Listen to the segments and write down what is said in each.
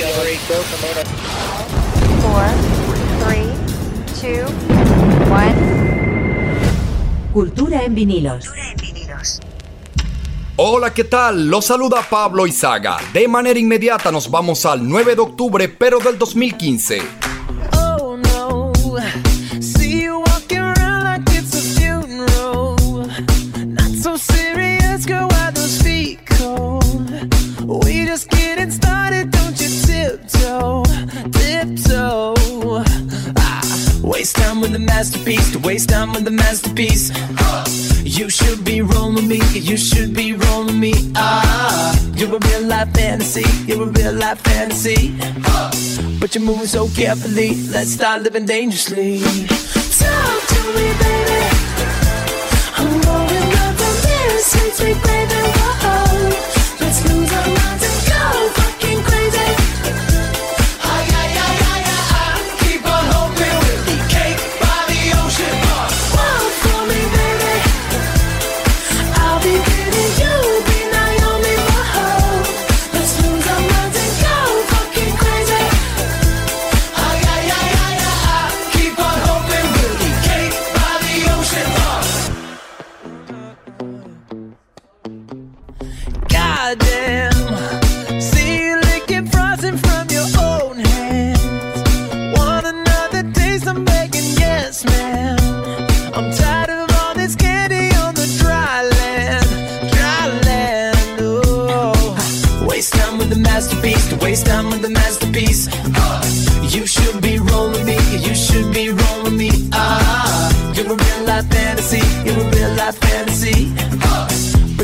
Discovery, go for 4, 3, 2, 1. Cultura en vinilos. Hola, ¿qué tal? Los saluda Pablo Izaga. De manera inmediata nos vamos al 9 de octubre, pero del 2015. Masterpiece, to waste time with the masterpiece. You should be rolling me, you should be rolling me. Ah, you're a real life fantasy, you're a real life fantasy. But you're moving so carefully, let's start living dangerously. Talk to me, baby. I'm going up from this, sweet, sweet baby.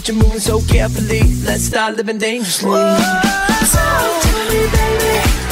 But you're moving so carefully, let's start living dangerously. Talk to me, baby.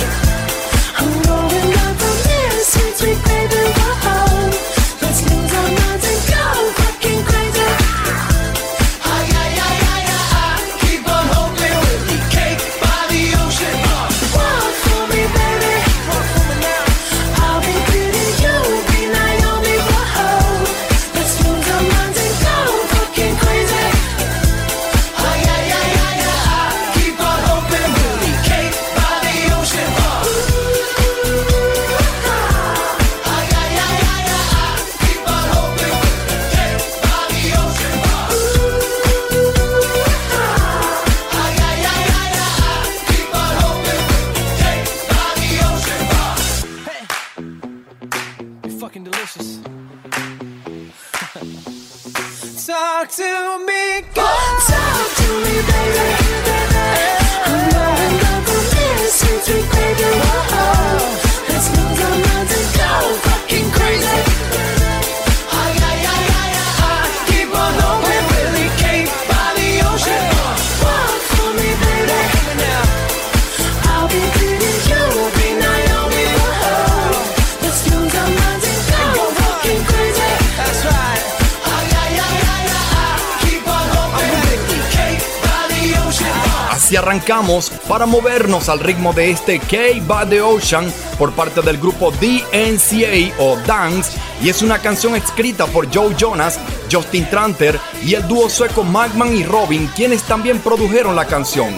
Para movernos al ritmo de este K by the Ocean por parte del grupo DNCA o Dance y es una canción escrita por Joe Jonas, Justin Tranter y el dúo sueco Magman y Robin quienes también produjeron la canción.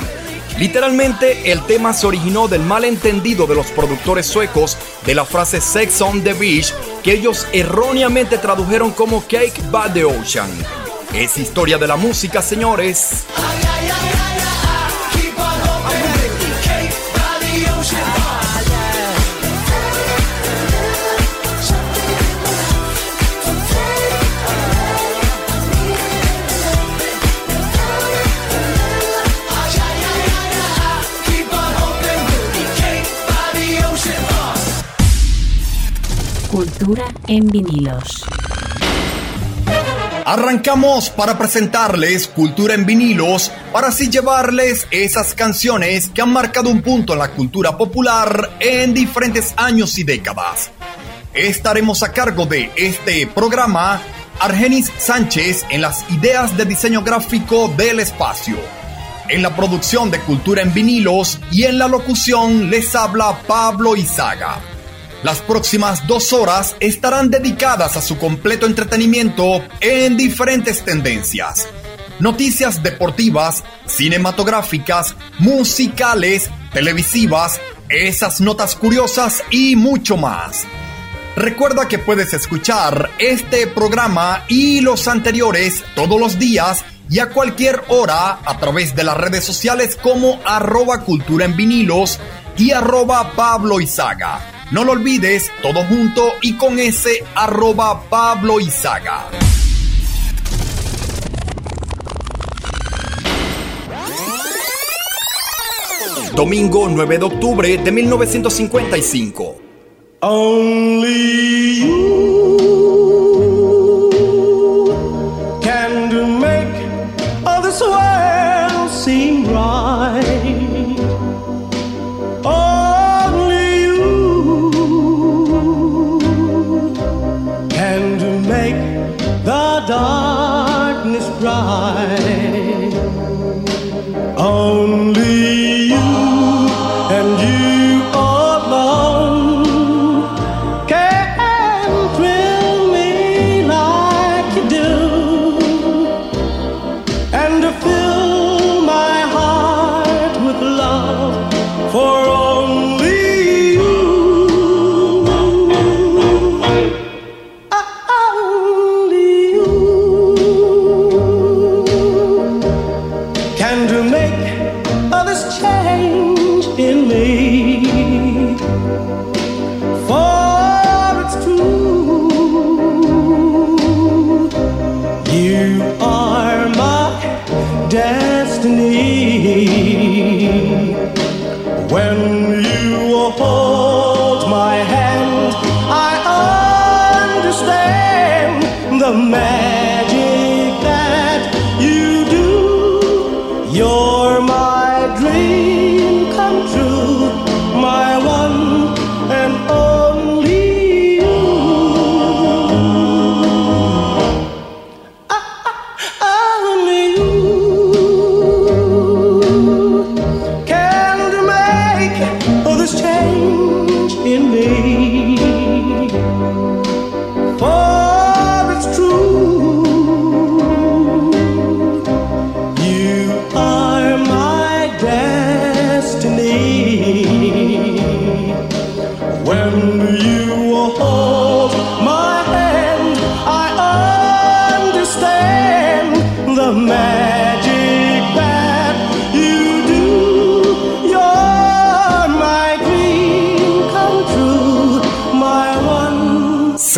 Literalmente el tema se originó del malentendido de los productores suecos de la frase Sex on the Beach que ellos erróneamente tradujeron como Cake by the Ocean. Es historia de la música, señores. En vinilos. Arrancamos para presentarles Cultura en vinilos, para así llevarles esas canciones que han marcado un punto en la cultura popular en diferentes años y décadas. Estaremos a cargo de este programa Argenis Sánchez en las ideas de diseño gráfico del espacio. En la producción de Cultura en vinilos y en la locución les habla Pablo Izaga. Las próximas dos horas estarán dedicadas a su completo entretenimiento en diferentes tendencias. Noticias deportivas, cinematográficas, musicales, televisivas, esas notas curiosas y mucho más. Recuerda que puedes escuchar este programa y los anteriores todos los días y a cualquier hora a través de las redes sociales como arroba cultura en vinilos y arroba Pablo Izaga. No lo olvides, todo junto y con ese arroba Pablo Izaga. Domingo 9 de octubre de 1955. Only you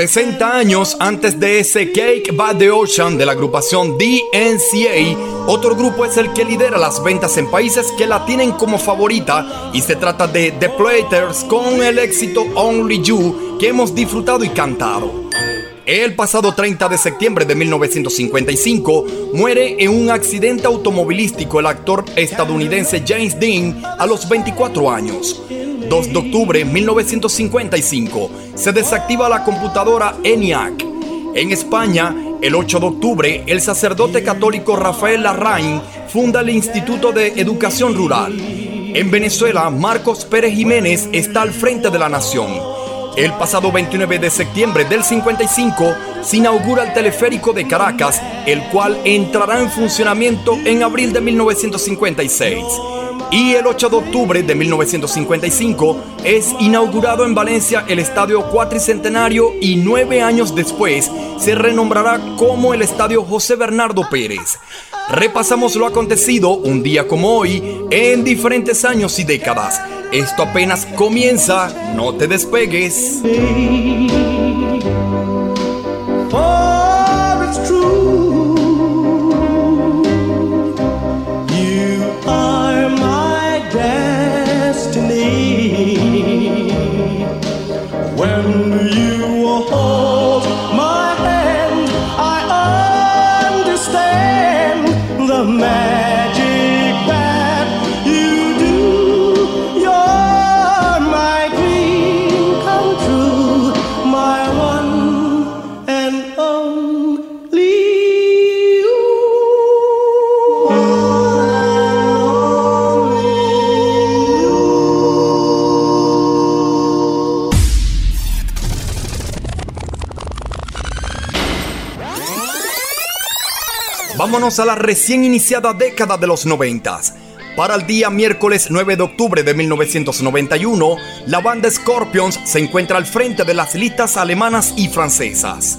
60 años antes de ese Cake by the Ocean de la agrupación DNCA, otro grupo es el que lidera las ventas en países que la tienen como favorita y se trata de The Platers con el éxito Only You que hemos disfrutado y cantado. El pasado 30 de septiembre de 1955 muere en un accidente automovilístico el actor estadounidense James Dean a los 24 años. 2 de octubre de 1955 se desactiva la computadora ENIAC. En España, el 8 de octubre, el sacerdote católico Rafael Larraín funda el Instituto de Educación Rural. En Venezuela, Marcos Pérez Jiménez está al frente de la nación. El pasado 29 de septiembre del 55 se inaugura el teleférico de Caracas, el cual entrará en funcionamiento en abril de 1956. Y el 8 de octubre de 1955 es inaugurado en Valencia el Estadio Cuatricentenario y nueve años después se renombrará como el Estadio José Bernardo Pérez. Repasamos lo acontecido un día como hoy en diferentes años y décadas. Esto apenas comienza, no te despegues. A la recién iniciada década de los noventas. Para el día miércoles 9 de octubre de 1991, la banda Scorpions se encuentra al frente de las listas alemanas y francesas.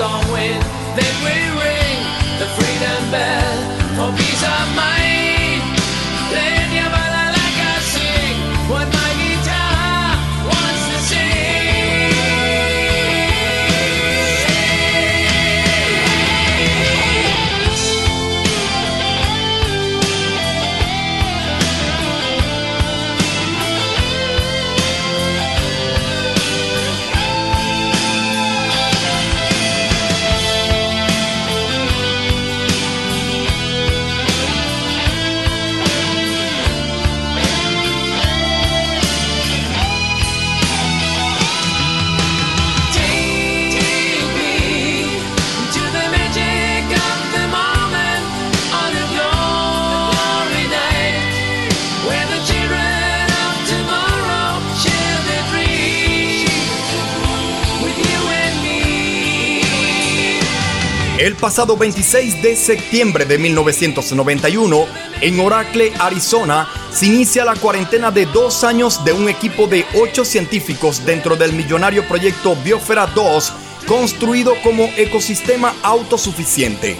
Storm wind that will ring the freedom bell for peace of mind. Pasado 26 de septiembre de 1991, en Oracle, Arizona, se inicia la cuarentena de dos años de un equipo de ocho científicos dentro del millonario proyecto Biosfera 2, construido como ecosistema autosuficiente.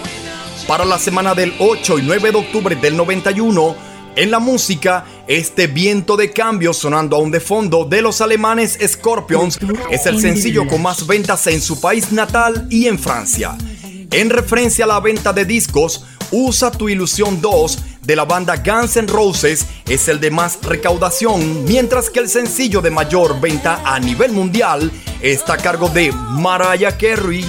Para la semana del 8 y 9 de octubre del 91, en la música, este viento de cambio sonando aún de fondo de los alemanes Scorpions es el sencillo con más ventas en su país natal y en Francia. En referencia a la venta de discos, Usa tu ilusión 2 de la banda Guns N' Roses es el de más recaudación, mientras que el sencillo de mayor venta a nivel mundial está a cargo de Mariah Carey.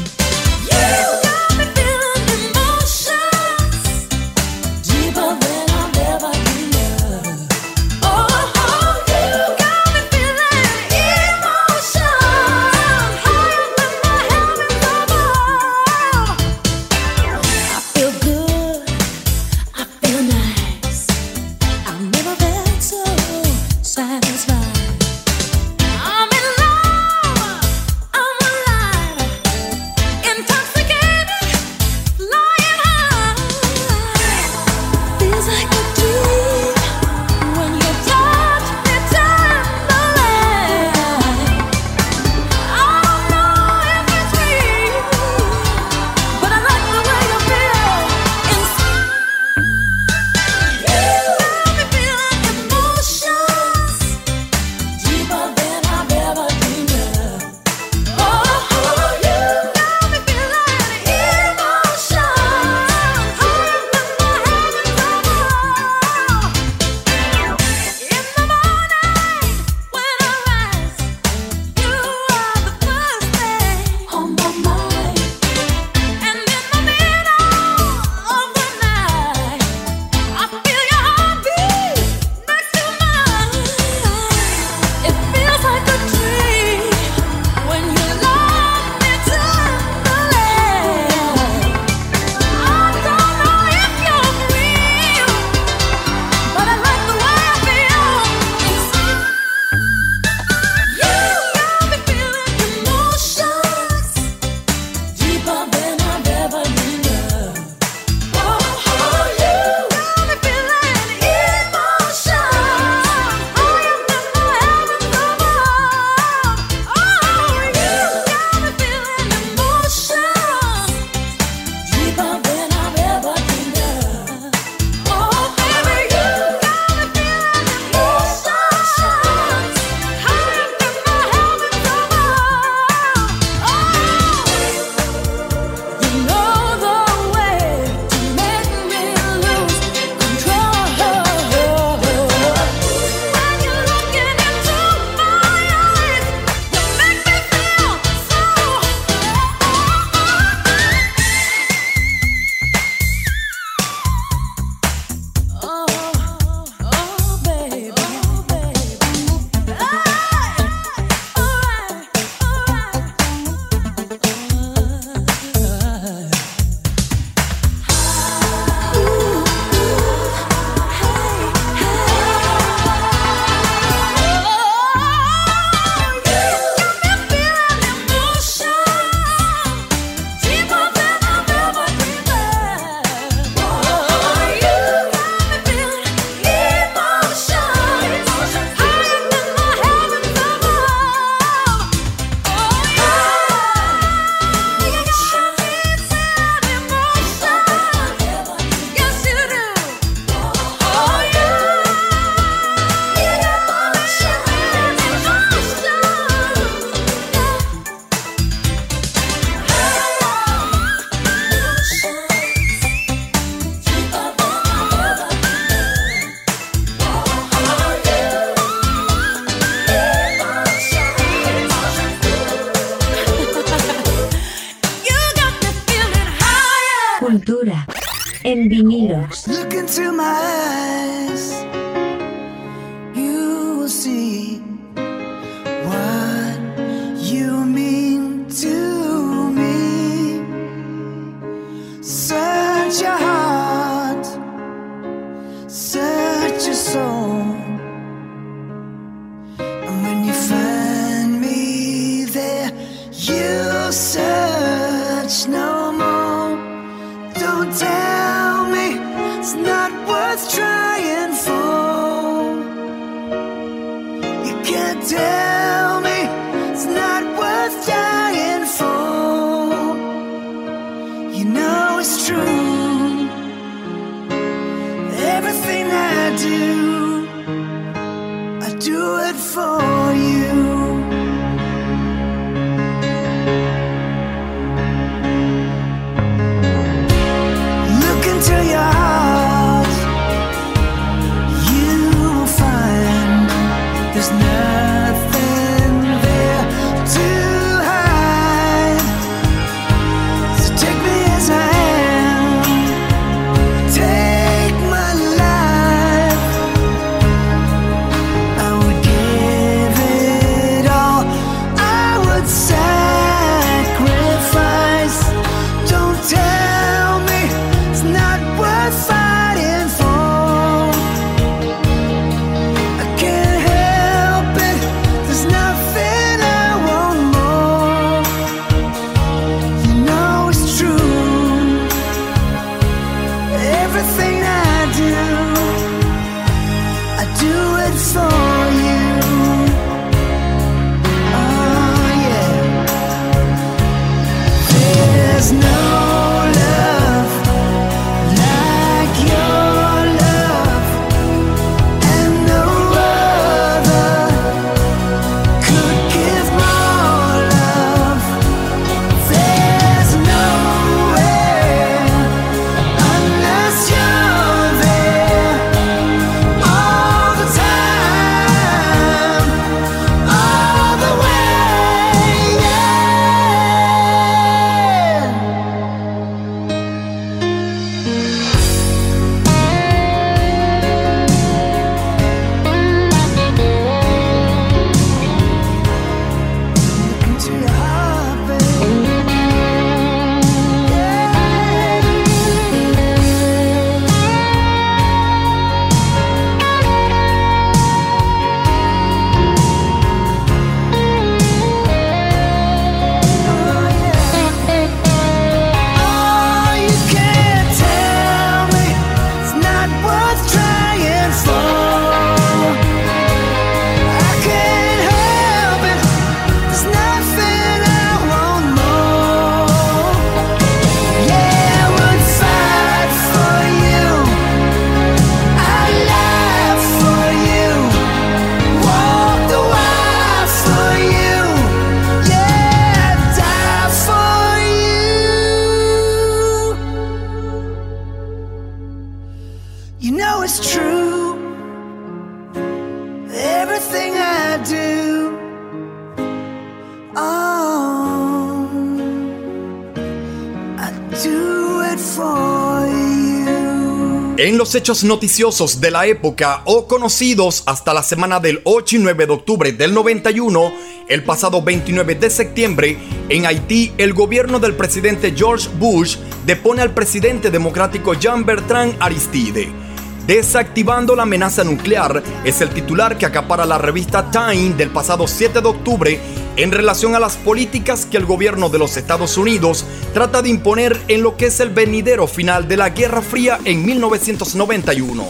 hechos noticiosos de la época o conocidos hasta la semana del 8 y 9 de octubre del 91, el pasado 29 de septiembre, en Haití el gobierno del presidente George Bush depone al presidente democrático Jean Bertrand Aristide. Desactivando la amenaza nuclear es el titular que acapara la revista Time del pasado 7 de octubre en relación a las políticas que el gobierno de los Estados Unidos trata de imponer en lo que es el venidero final de la Guerra Fría en 1991.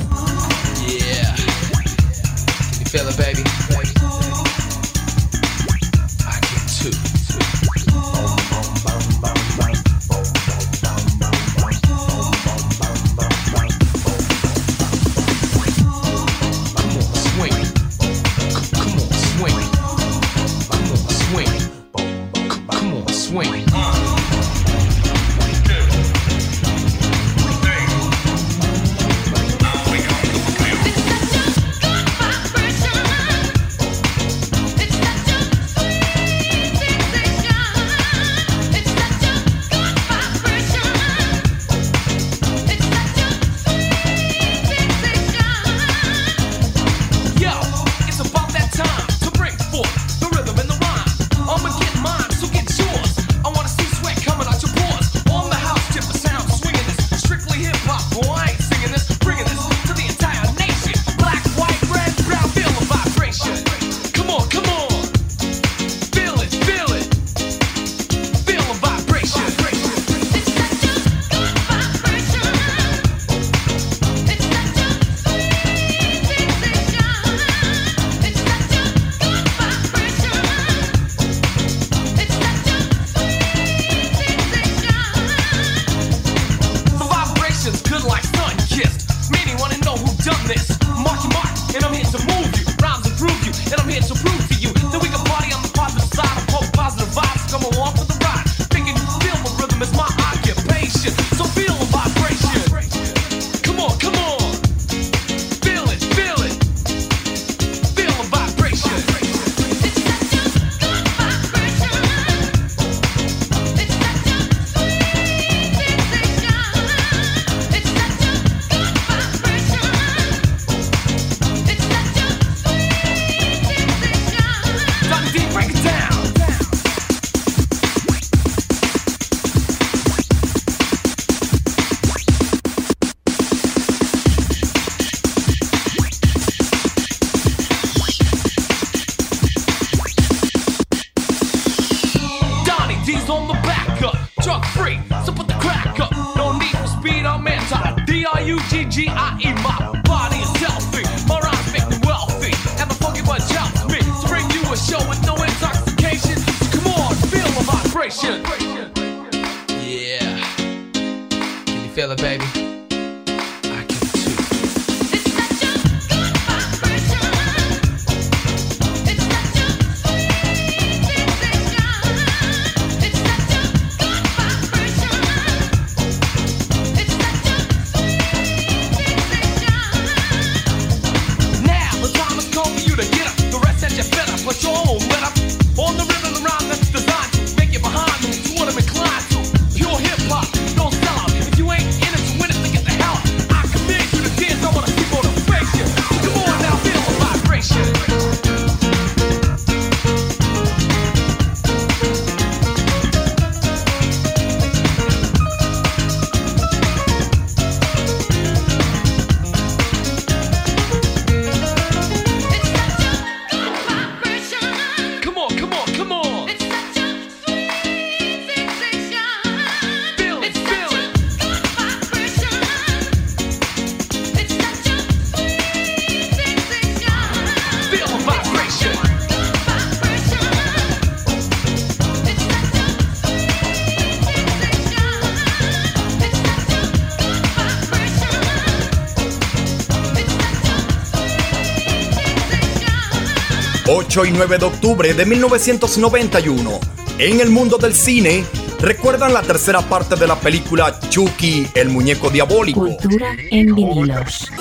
8 y 9 de octubre de 1991. En el mundo del cine, recuerdan la tercera parte de la película Chucky, el muñeco diabólico. Cultura en vinilos.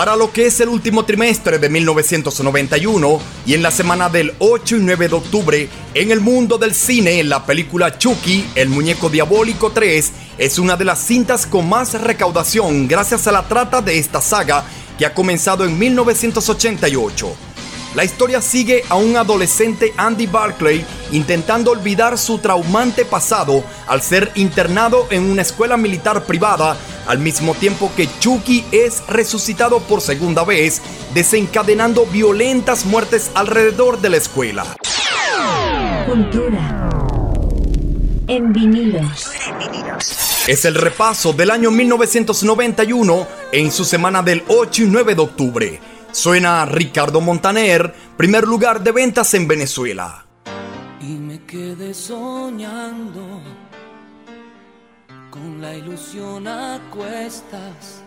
Para lo que es el último trimestre de 1991 y en la semana del 8 y 9 de octubre, en el mundo del cine, la película Chucky, el muñeco diabólico 3, es una de las cintas con más recaudación gracias a la trata de esta saga que ha comenzado en 1988. La historia sigue a un adolescente Andy Barclay intentando olvidar su traumante pasado al ser internado en una escuela militar privada, al mismo tiempo que Chucky es resucitado por segunda vez, desencadenando violentas muertes alrededor de la escuela. Cultura en vinilos. Es el repaso del año 1991 en su semana del 8 y 9 de octubre. Suena Ricardo Montaner, primer lugar de ventas en Venezuela. Y me quedé soñando la ilusión a cuestas,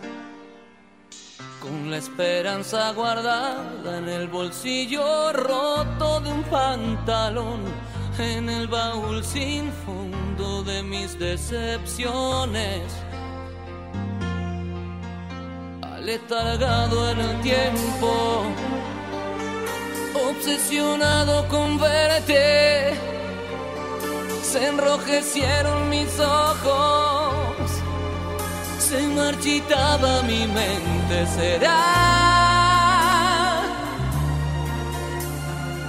con la esperanza guardada en el bolsillo roto de un pantalón, en el baúl sin fondo de mis decepciones. Aletargado en el tiempo, obsesionado con verte, se enrojecieron mis ojos, se marchitaba mi mente, será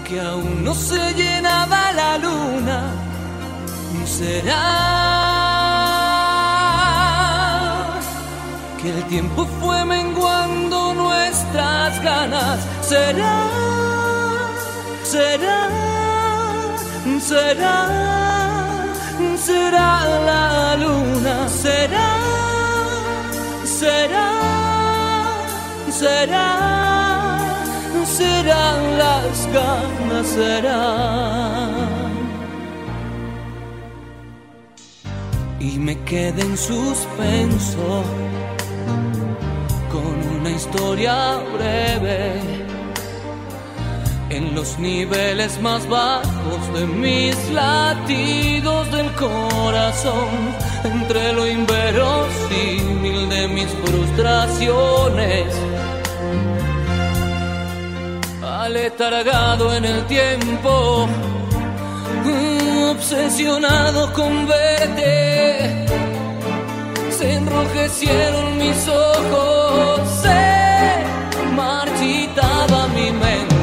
que aún no se llenaba la luna, será que el tiempo fue menguando nuestras ganas. Será, será, será, será la luna. Será, será, será, serán las ganas. Será. y me quedé en suspenso con una historia breve en los niveles más bajos de mis latidos del corazón entre lo inverosímil de mis frustraciones aletargado en el tiempo obsesionado con verte. Se enrojecieron mis ojos, se marchitaba mi mente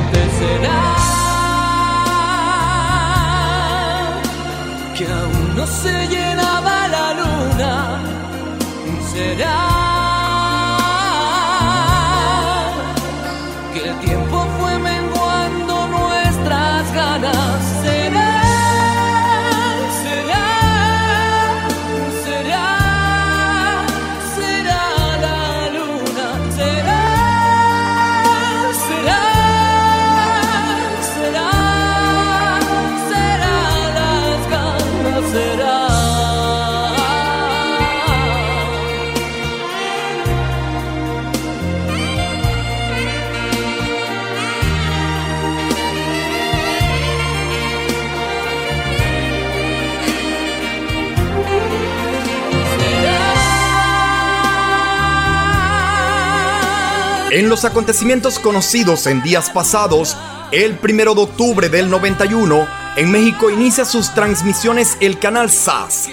que aún no se llenaba la luna será En los acontecimientos conocidos en días pasados, el 1 de octubre del 91, en México inicia sus transmisiones el canal SAS.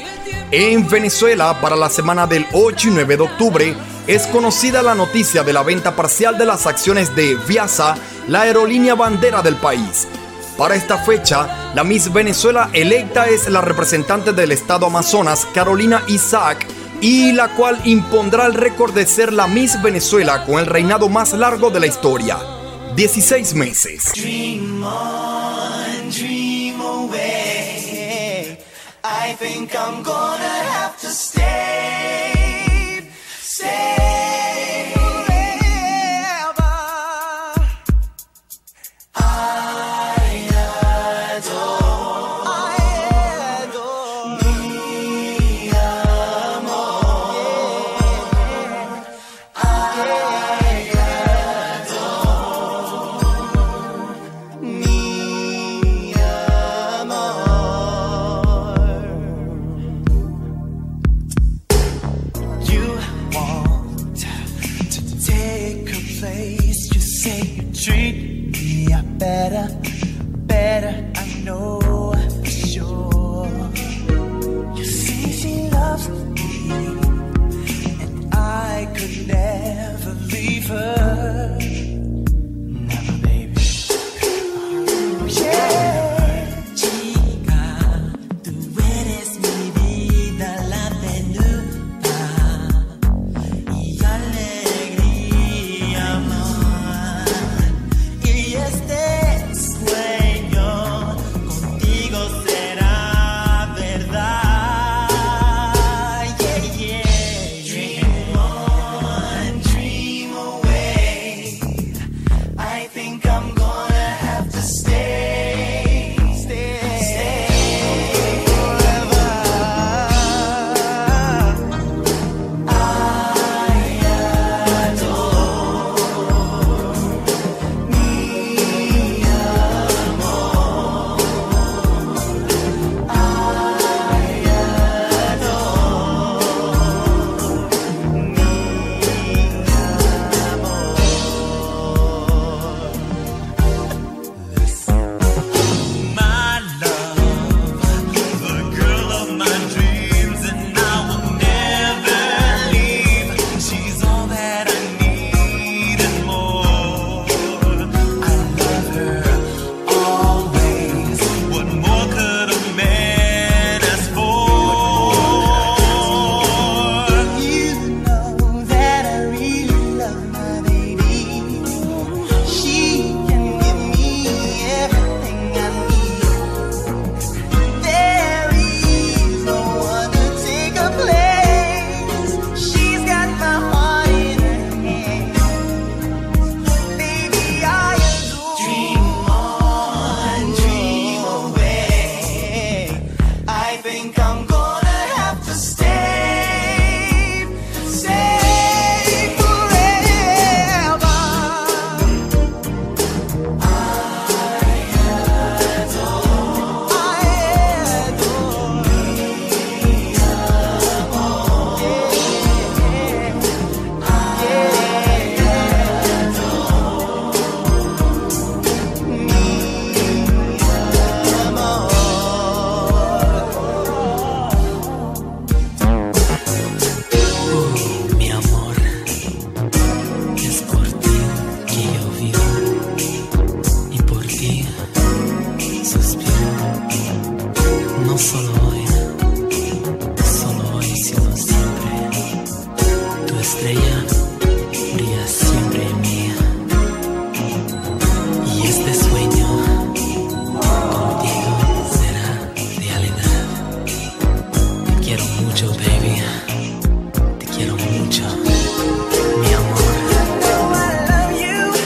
En Venezuela, para la semana del 8 y 9 de octubre, es conocida la noticia de la venta parcial de las acciones de Viasa, la aerolínea bandera del país. Para esta fecha, la Miss Venezuela electa es la representante del estado Amazonas, Carolina Isaac, y la cual impondrá el récord de ser la Miss Venezuela con el reinado más largo de la historia, 16 meses. Dream on, dream away. I think I'm gonna say you treat me better, better. I know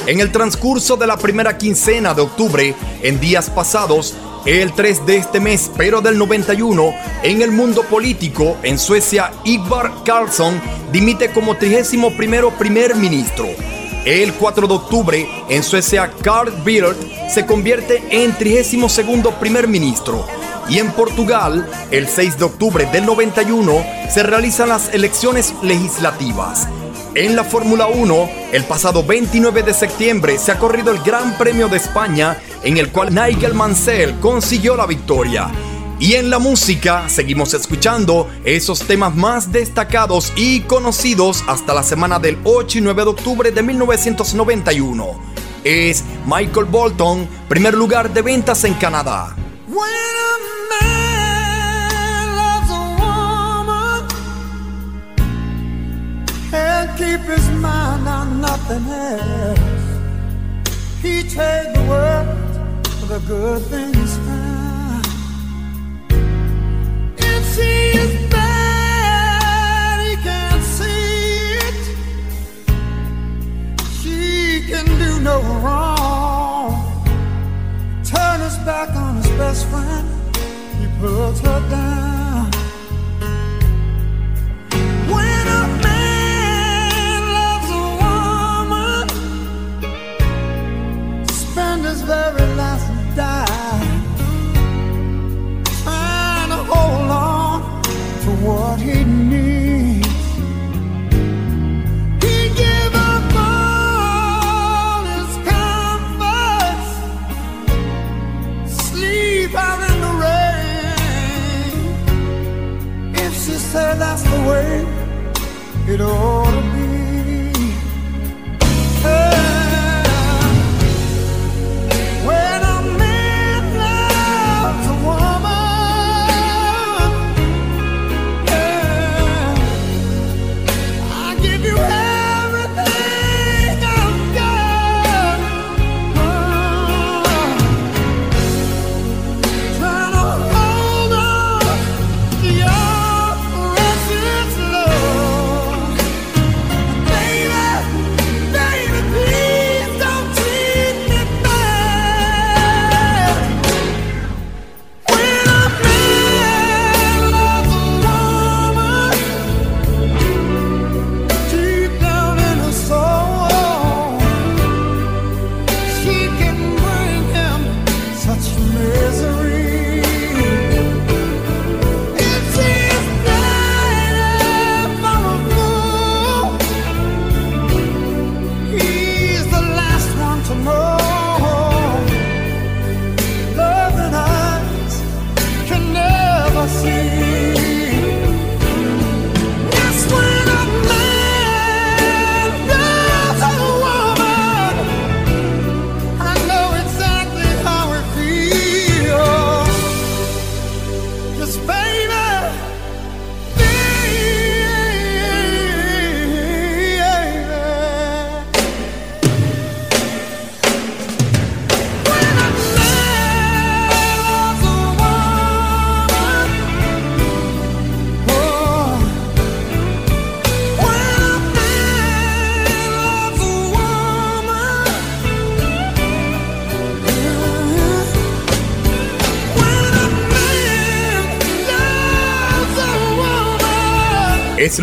En el transcurso de la primera quincena de octubre, en días pasados, el 3 de este mes, pero del 91, en el mundo político, en Suecia, Igvar Carlsson dimite como 31 primer ministro. El 4 de octubre, en Suecia, Carl Bildt se convierte en 32 primer ministro. Y en Portugal, el 6 de octubre del 91, se realizan las elecciones legislativas. En la Fórmula 1, el pasado 29 de septiembre se ha corrido el Gran Premio de España, en el cual Nigel Mansell consiguió la victoria. Y en la música, seguimos escuchando esos temas más destacados y conocidos hasta la semana del 8 y 9 de octubre de 1991. Es Michael Bolton, primer lugar de ventas en Canadá. Can't keep his mind on nothing else. He take the world for the good things found. If she is bad, he can't see it. She can do no wrong turn his back on his best friend, he puts her down. Very last dime trying to hold on to what he needs. He up all his comforts sleep out in the rain. If she said that's the way it ought to be.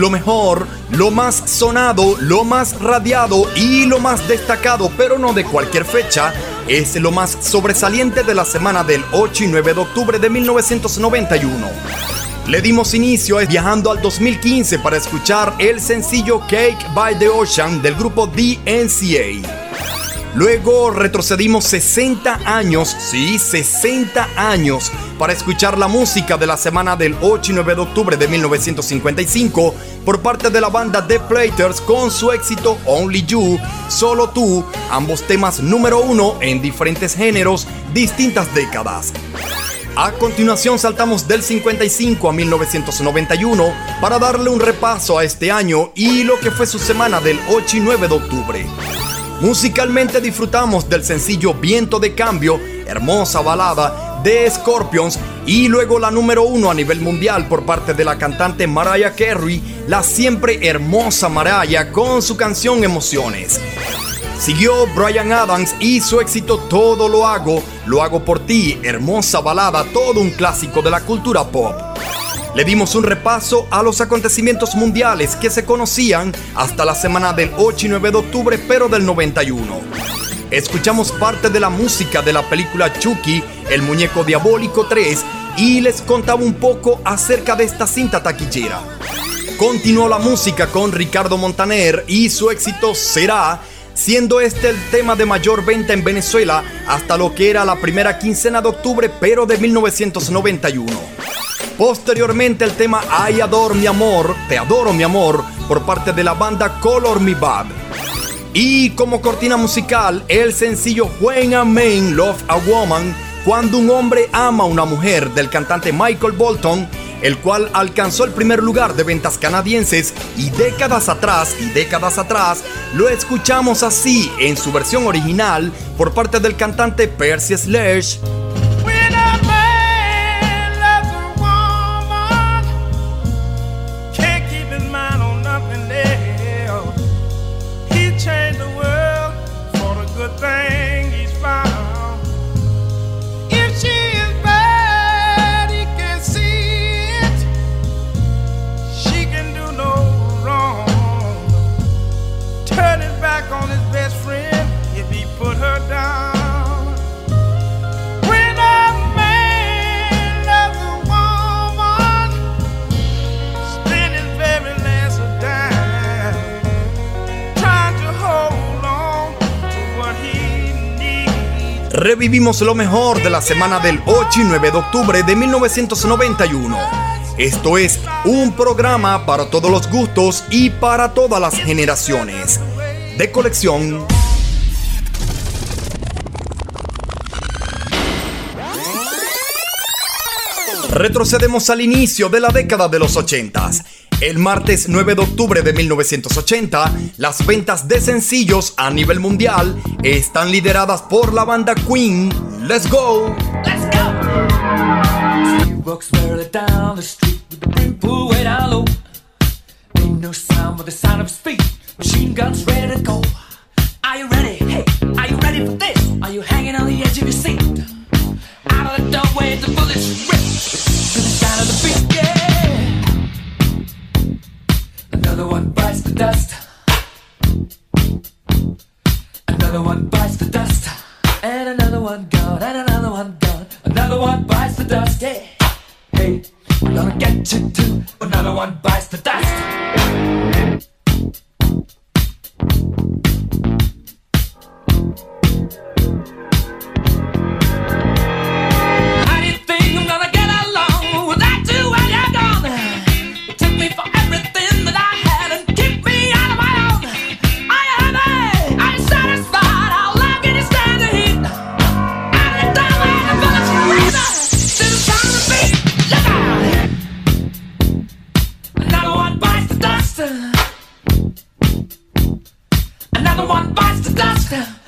Lo mejor, lo más sonado, lo más radiado y lo más destacado, pero no de cualquier fecha. Es lo más sobresaliente de la semana del 8 y 9 de octubre de 1991. Le dimos inicio a viajando al 2015 para escuchar el sencillo Cake by the Ocean del grupo DNCA. Luego retrocedimos 60 años, sí, 60 años, para escuchar la música de la semana del 8 y 9 de octubre de 1955 por parte de la banda The Platers con su éxito Only You, Solo Tú, ambos temas número uno en diferentes géneros, distintas décadas. A continuación saltamos del 55 a 1991 para darle un repaso a este año y lo que fue su semana del 8 y 9 de octubre. Musicalmente disfrutamos del sencillo Viento de Cambio, hermosa balada de Scorpions y luego la número uno a nivel mundial por parte de la cantante Mariah Carey, la siempre hermosa Mariah con su canción Emociones. Siguió Brian Adams y su éxito Todo lo hago, lo hago por ti, hermosa balada, todo un clásico de la cultura pop. Le dimos un repaso a los acontecimientos mundiales que se conocían hasta la semana del 8 y 9 de octubre, pero del 91. Escuchamos parte de la música de la película Chucky, El Muñeco Diabólico 3, y les contaba un poco acerca de esta cinta taquillera. continuó la música con Ricardo Montaner y su éxito será, siendo este el tema de mayor venta en Venezuela hasta lo que era la primera quincena de octubre, pero de 1991. Posteriormente el tema Ay Ador mi amor, Te adoro mi amor, por parte de la banda Color Me Bad. Y como cortina musical, el sencillo When a Man Love a Woman, cuando un hombre ama a una mujer del cantante Michael Bolton, el cual alcanzó el primer lugar de ventas canadienses y décadas atrás y décadas atrás lo escuchamos así en su versión original por parte del cantante Percy Sledge. Revivimos lo mejor de la semana del 8 y 9 de octubre de 1991. Esto es un programa para todos los gustos y para todas las generaciones. De colección. Retrocedemos al inicio de la década de los 80. El martes 9 de octubre de 1980, las ventas de sencillos a nivel mundial están lideradas por la banda Queen. Let's go. Low. Ain't no sound but the sound of feet. Machine guns ready to go. Are you ready? Hey, are you ready for this? Are you hanging on the edge of your seat? Out of the doorway, the bullets rip to the sound of the beat. Yeah. Another one bites the dust. Another one bites the dust. And another one gone, and another one gone. Another one bites the dust. Yeah. Hey, I'm gonna get you too. Another one bites the dust. Bites the dust.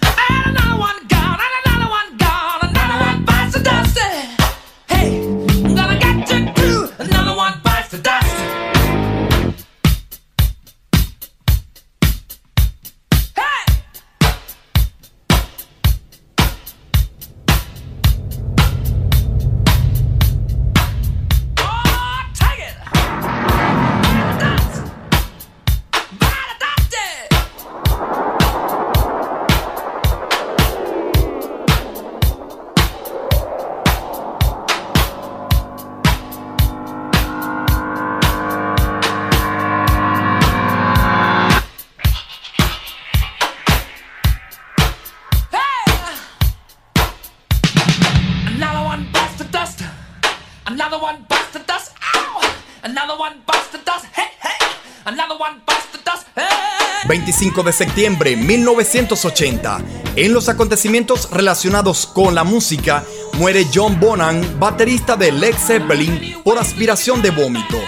5 de septiembre 1980, en los acontecimientos relacionados con la música, muere John Bonham, baterista de Led Zeppelin, por aspiración de vómito.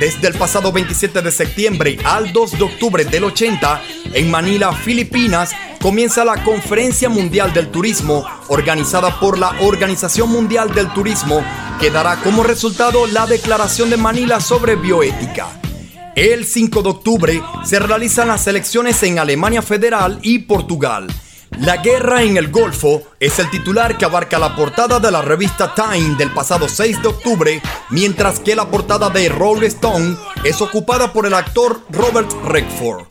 Desde el pasado 27 de septiembre al 2 de octubre del 80, en Manila, Filipinas, comienza la Conferencia Mundial del Turismo, organizada por la Organización Mundial del Turismo, que dará como resultado la Declaración de Manila sobre Bioética. El 5 de octubre se realizan las elecciones en Alemania Federal y Portugal. La guerra en el Golfo es el titular que abarca la portada de la revista Time del pasado 6 de octubre, mientras que la portada de Rolling Stone es ocupada por el actor Robert Redford.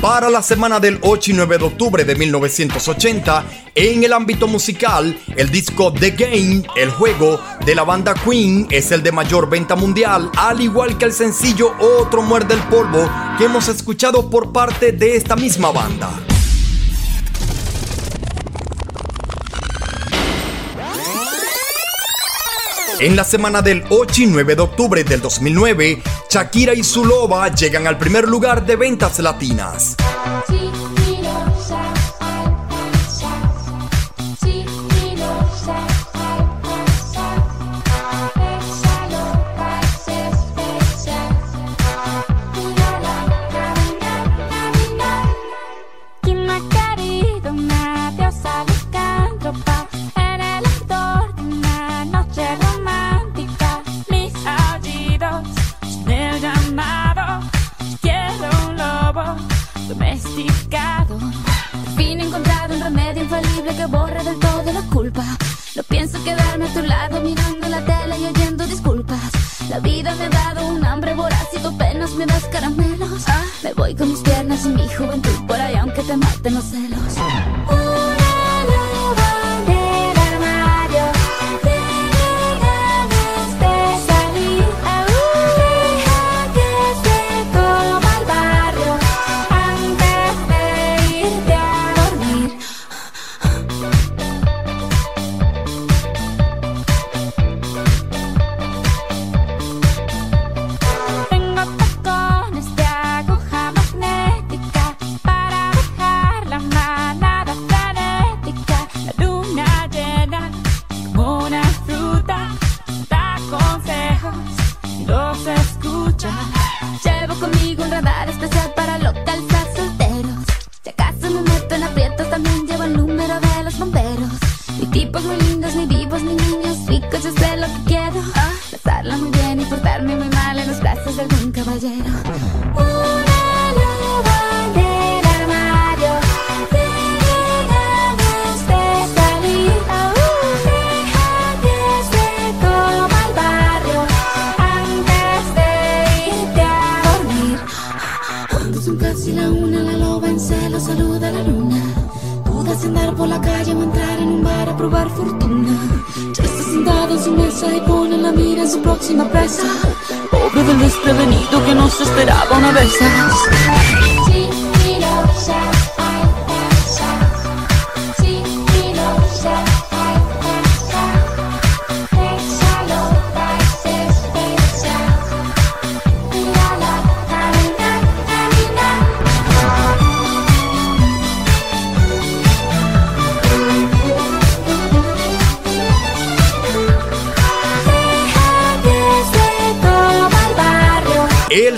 Para la semana del 8 y 9 de octubre de 1980, en el ámbito musical, el disco The Game, el juego de la banda Queen, es el de mayor venta mundial, al igual que el sencillo Otro Muerde el Polvo, que hemos escuchado por parte de esta misma banda. En la semana del 8 y 9 de octubre del 2009, Shakira y su loba llegan al primer lugar de ventas latinas. Lado mirando la tele y oyendo disculpas. La vida me ha dado un hambre voraz y tú apenas me das caramelos. Me voy con mis piernas y mi juventud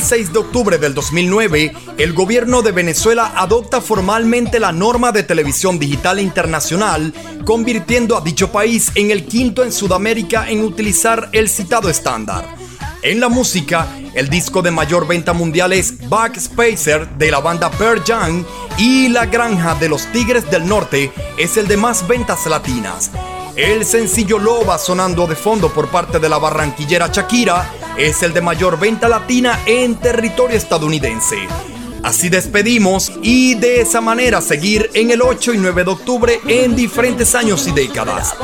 6 de octubre del 2009, el gobierno de Venezuela adopta formalmente la norma de televisión digital internacional, convirtiendo a dicho país en el quinto en Sudamérica en utilizar el citado estándar. En la música, el disco de mayor venta mundial es Backspacer de la banda Pearl Jam y La Granja de los Tigres del Norte es el de más ventas latinas. El sencillo Loba sonando de fondo por parte de la barranquillera Shakira es el de mayor venta latina en territorio estadounidense. Así despedimos y de esa manera seguir en el 8 y 9 de octubre en diferentes años y décadas.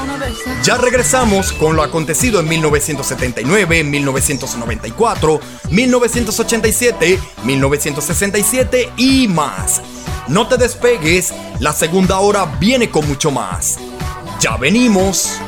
Ya regresamos con lo acontecido en 1979, 1994, 1987, 1967 y más. No te despegues, la segunda hora viene con mucho más. Ya venimos.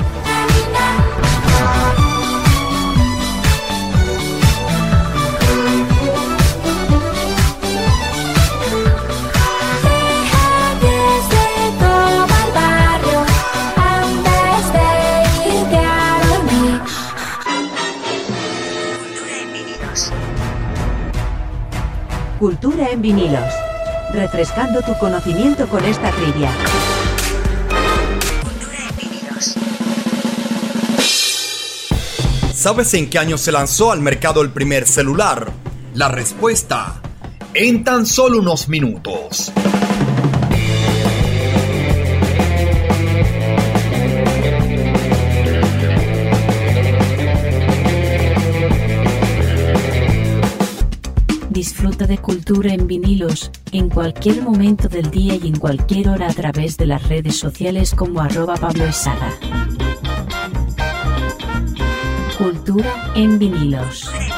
Cultura en vinilos. Refrescando tu conocimiento con esta trivia. ¿Sabes en qué año se lanzó al mercado el primer celular? La respuesta, en tan solo unos minutos. Disfruta de cultura en vinilos, en cualquier momento del día y en cualquier hora a través de las redes sociales como arroba Pablo Izaga. Cultura en vinilos.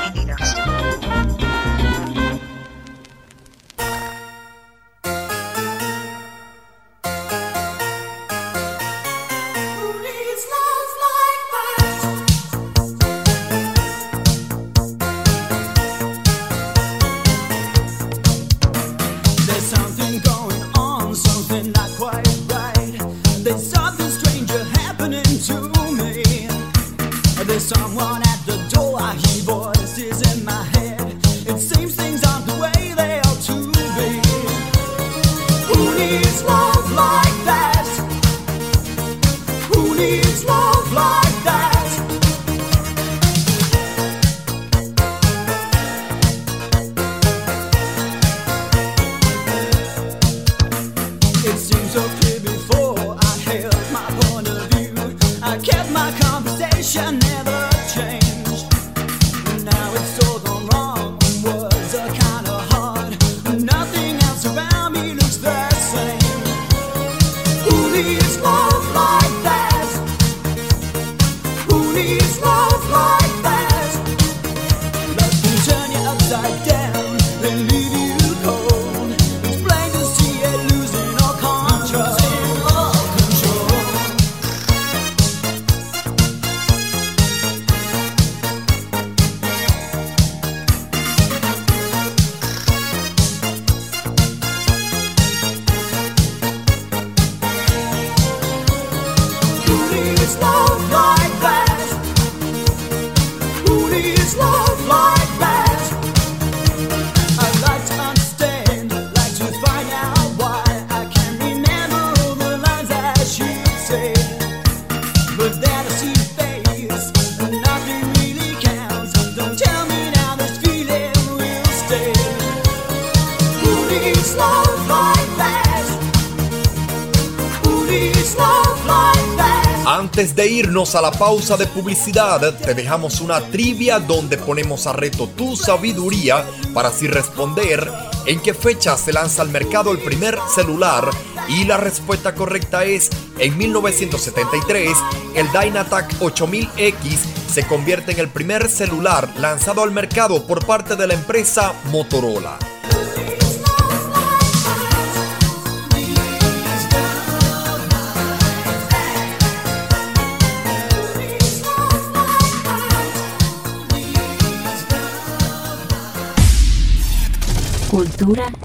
Irnos a la pausa de publicidad, te dejamos una trivia donde ponemos a reto tu sabiduría para así responder en qué fecha se lanza al mercado el primer celular y la respuesta correcta es en 1973 el Dynatac 8000X se convierte en el primer celular lanzado al mercado por parte de la empresa Motorola.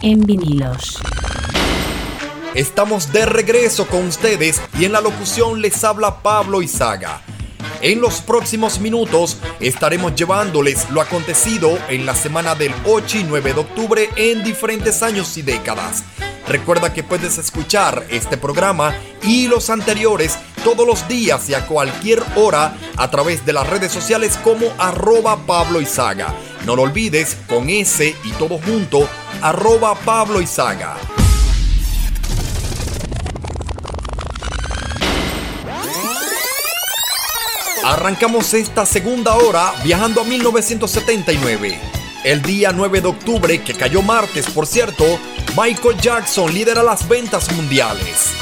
En vinilos. Estamos de regreso con ustedes y en la locución les habla Pablo Izaga. En los próximos minutos estaremos llevándoles lo acontecido en la semana del 8 y 9 de octubre en diferentes años y décadas. Recuerda que puedes escuchar este programa y los anteriores todos los días y a cualquier hora a través de las redes sociales como arroba Pablo Izaga. No lo olvides con S y todo junto, arroba Pablo Izaga. Arrancamos esta segunda hora viajando a 1979. El día 9 de octubre, que cayó martes, por cierto, Michael Jackson lidera las ventas mundiales.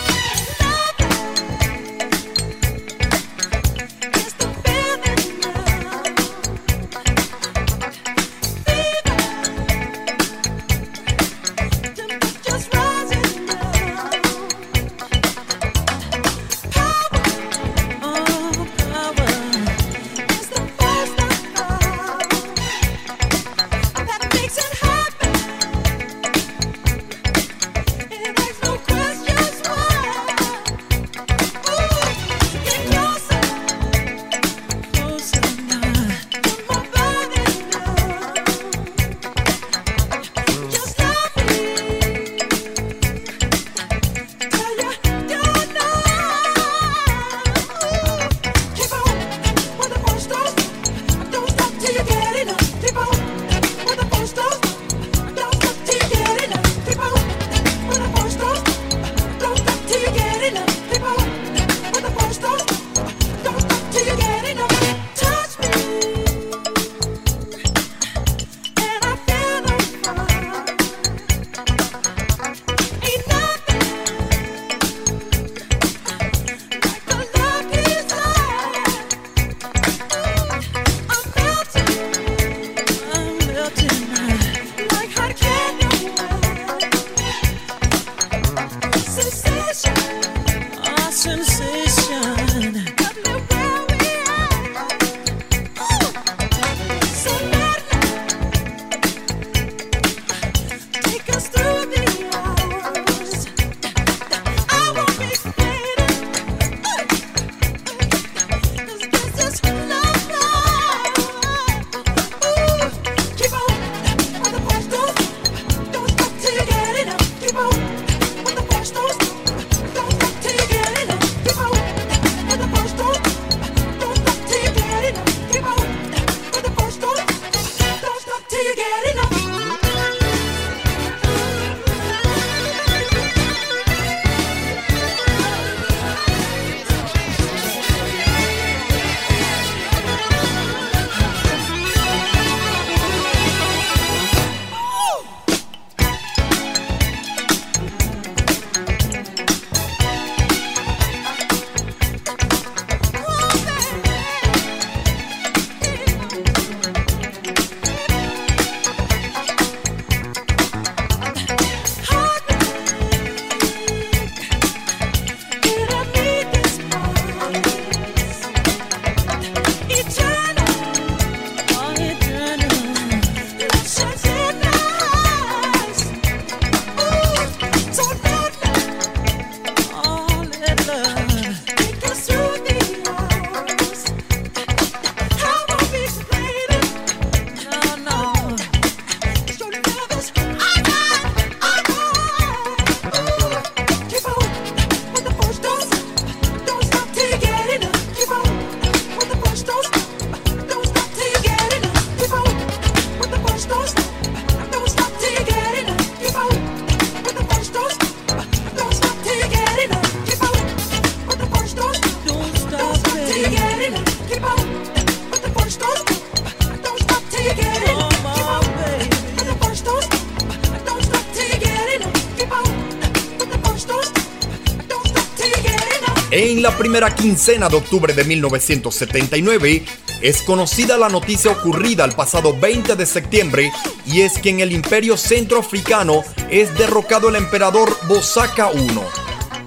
La primera quincena de octubre de 1979 es conocida la noticia ocurrida el pasado 20 de septiembre y es que en el imperio centroafricano es derrocado el emperador Bosaka I.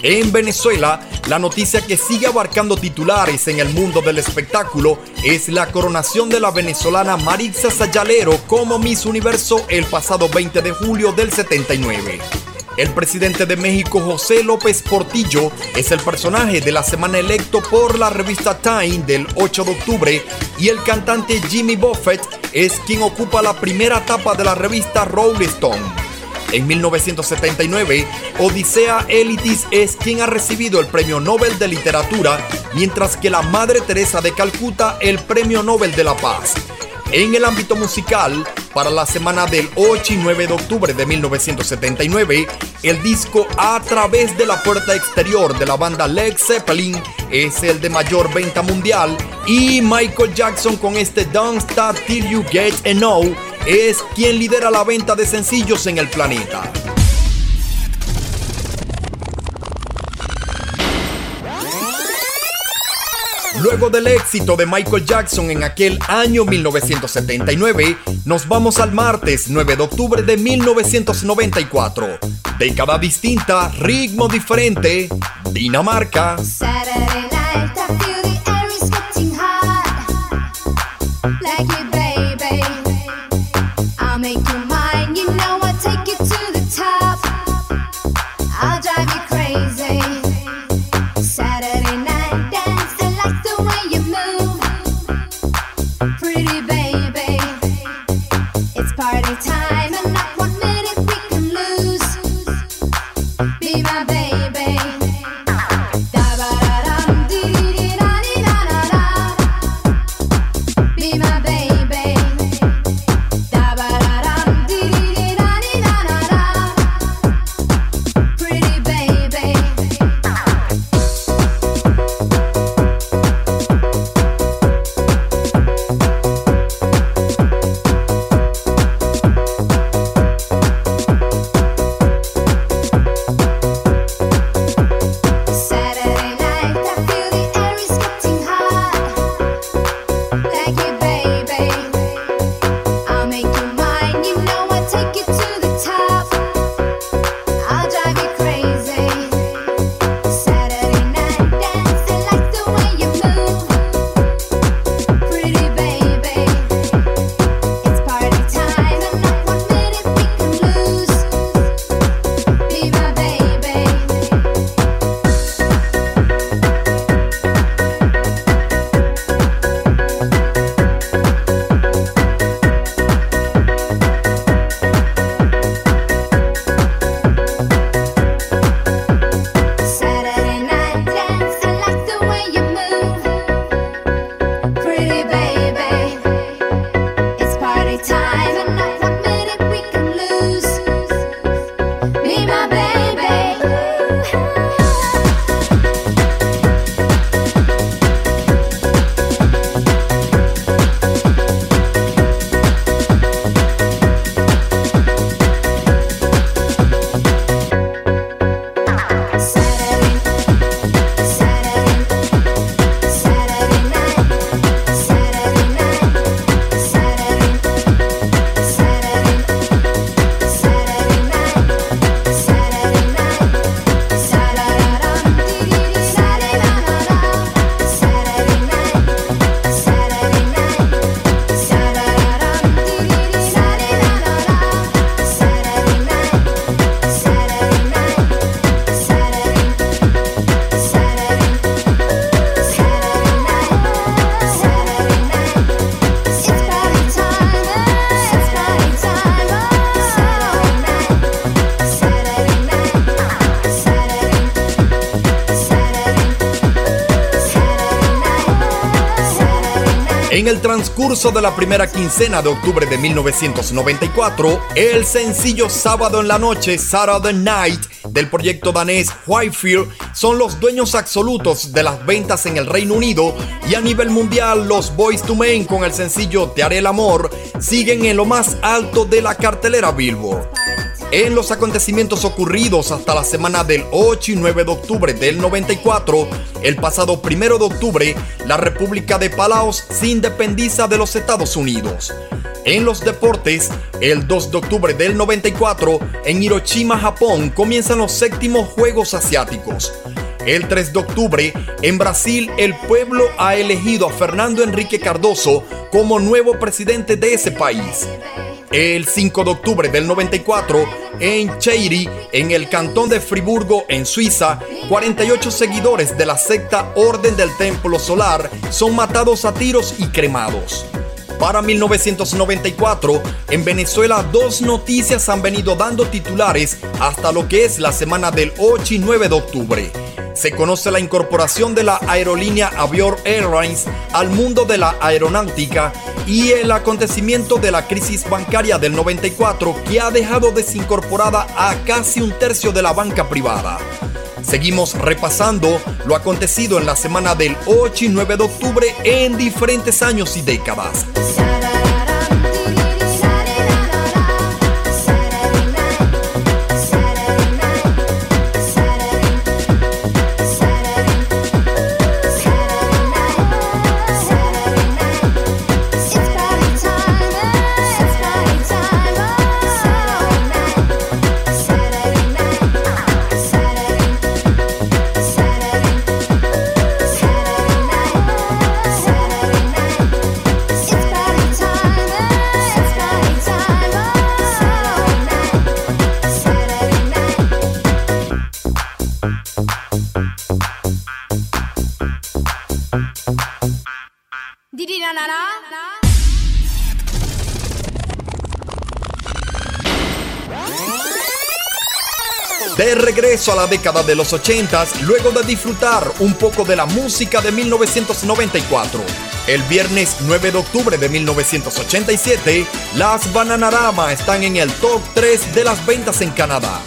En Venezuela, la noticia que sigue abarcando titulares en el mundo del espectáculo es la coronación de la venezolana Marixa Sayalero como Miss Universo el pasado 20 de julio del 79. El presidente de México, José López Portillo, es el personaje de la semana electo por la revista Time del 8 de octubre y el cantante Jimmy Buffett es quien ocupa la primera etapa de la revista Rolling Stone. En 1979, Odisea Elitis es quien ha recibido el Premio Nobel de Literatura, mientras que la Madre Teresa de Calcuta el Premio Nobel de la Paz. En el ámbito musical, para la semana del 8 y 9 de octubre de 1979, el disco A través de la puerta exterior de la banda Led Zeppelin es el de mayor venta mundial y Michael Jackson con este Don't Stop Till You Get Enough es quien lidera la venta de sencillos en el planeta. Luego del éxito de Michael Jackson en aquel año 1979, nos vamos al martes 9 de octubre de 1994. Década distinta, ritmo diferente, Dinamarca. Transcurso de la primera quincena de octubre de 1994, el sencillo Sábado en la Noche, Saturday Night, del proyecto danés Whitefield, son los dueños absolutos de las ventas en el Reino Unido y a nivel mundial los Boys to Men con el sencillo Te haré el amor siguen en lo más alto de la cartelera Billboard. En los acontecimientos ocurridos hasta la semana del 8 y 9 de octubre del 94, el pasado 1 de octubre, la República de Palaos se independiza de los Estados Unidos. En los deportes, el 2 de octubre del 94, en Hiroshima, Japón, comienzan los séptimos Juegos Asiáticos. El 3 de octubre, en Brasil, el pueblo ha elegido a Fernando Enrique Cardoso como nuevo presidente de ese país. El 5 de octubre del 94, en Cheiri, en el cantón de Friburgo, en Suiza, 48 seguidores de la secta Orden del Templo Solar son matados a tiros y cremados. Para 1994, en Venezuela dos noticias han venido dando titulares hasta lo que es la semana del 8 y 9 de octubre. Se conoce la incorporación de la aerolínea Avior Airlines al mundo de la aeronáutica y el acontecimiento de la crisis bancaria del 94 que ha dejado desincorporada a casi un tercio de la banca privada. Seguimos repasando lo acontecido en la semana del 8 y 9 de octubre en diferentes años y décadas. De regreso a la década de los 80, luego de disfrutar un poco de la música de 1994. El viernes 9 de octubre de 1987, las Bananarama están en el top 3 de las ventas en Canadá.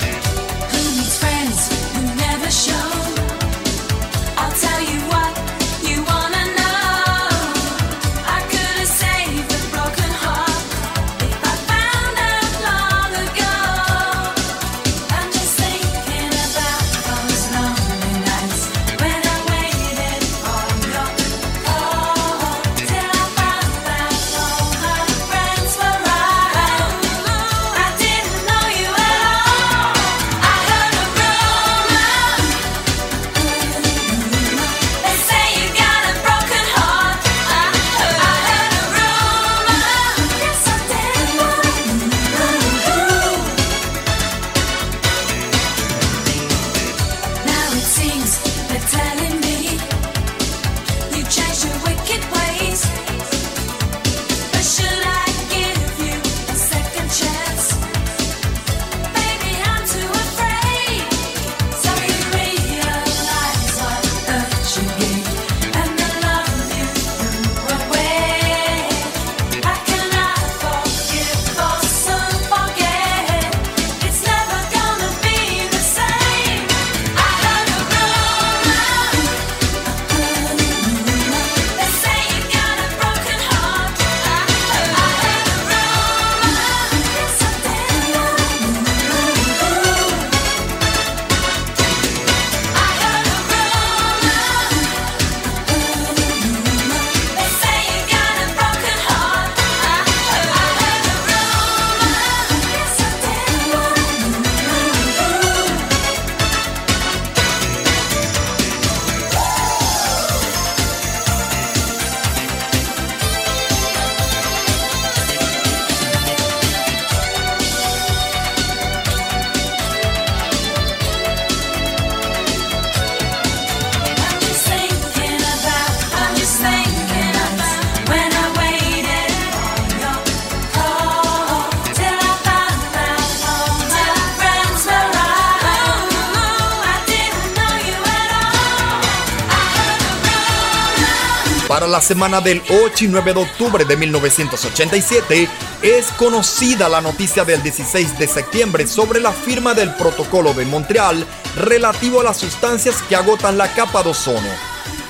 semana del 8 y 9 de octubre de 1987 es conocida la noticia del 16 de septiembre sobre la firma del protocolo de Montreal relativo a las sustancias que agotan la capa de ozono.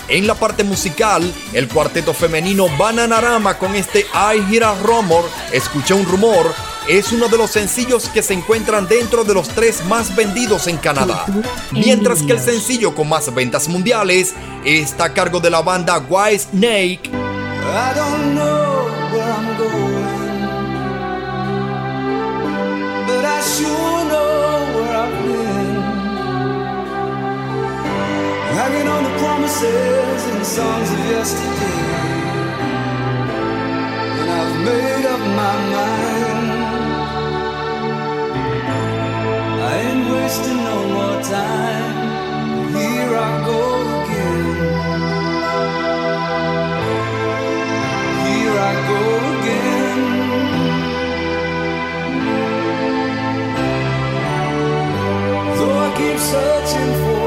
En la parte musical, el cuarteto femenino Bananarama con este I Hear a Rumor, escuché un rumor, es uno de los sencillos que se encuentran dentro de los tres más vendidos en Canadá, mientras que el sencillo con más ventas mundiales está a cargo de la banda White Snake. On promises and songs of yesterday, and I've made up my mind. wasting no more time. Here I go again. Here I go again. Though I keep searching for.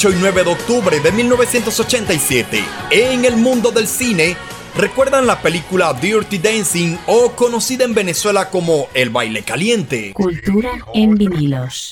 8 y 9 de octubre de 1987. En el mundo del cine, ¿recuerdan la película Dirty Dancing o conocida en Venezuela como El baile caliente? Cultura en vinilos.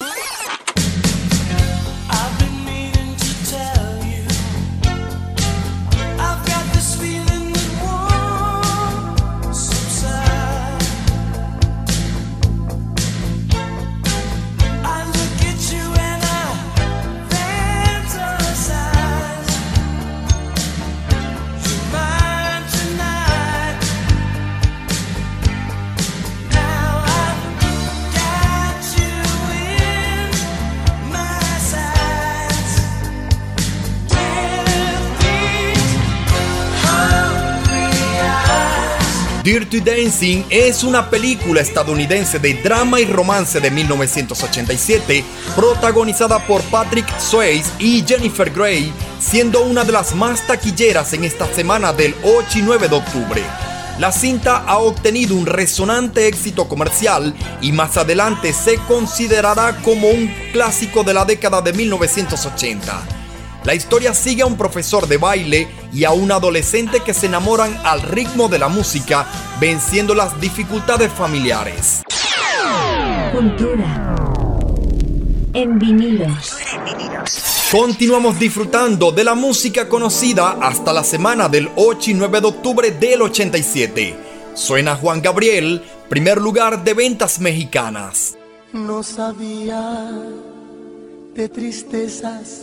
Dirty Dancing es una película estadounidense de drama y romance de 1987, protagonizada por Patrick Swayze y Jennifer Grey, siendo una de las más taquilleras en esta semana del 8 y 9 de octubre. La cinta ha obtenido un resonante éxito comercial y más adelante se considerará como un clásico de la década de 1980. La historia sigue a un profesor de baile y a un adolescente que se enamoran al ritmo de la música, venciendo las dificultades familiares. Cultura en vinilos. Continuamos disfrutando de la música conocida hasta la semana del 8 y 9 de octubre del 87. Suena Juan Gabriel, primer lugar de ventas mexicanas. No sabía de tristezas,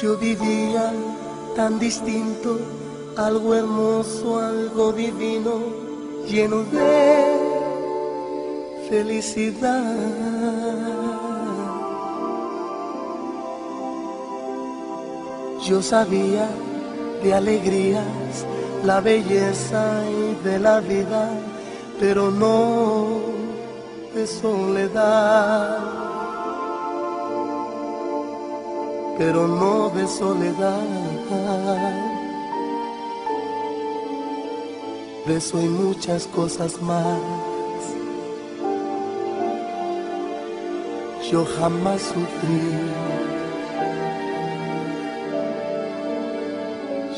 Yo vivía tan distinto, algo hermoso, algo divino, lleno de felicidad. Yo sabía de alegrías, la belleza y de la vida, pero no de soledad. Pero no de soledad. De eso y muchas cosas más. Yo jamás sufrí.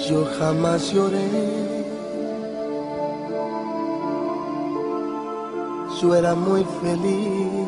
Yo jamás lloré. Yo era muy feliz.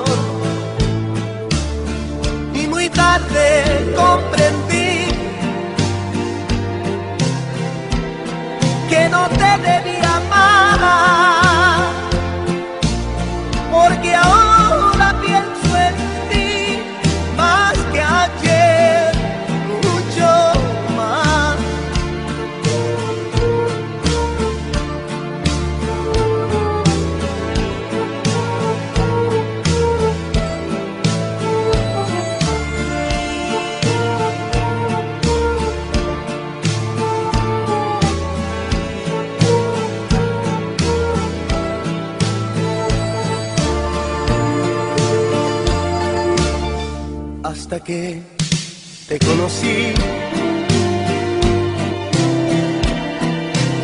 Tarde comprendí que no te debía amar. te conocí.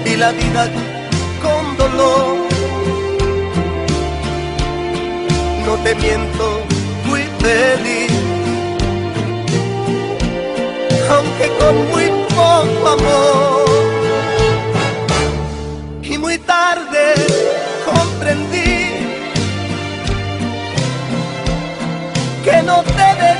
Y la vida con dolor. No te miento, muy feliz. Aunque con muy poco amor. Y muy tarde comprendí que no te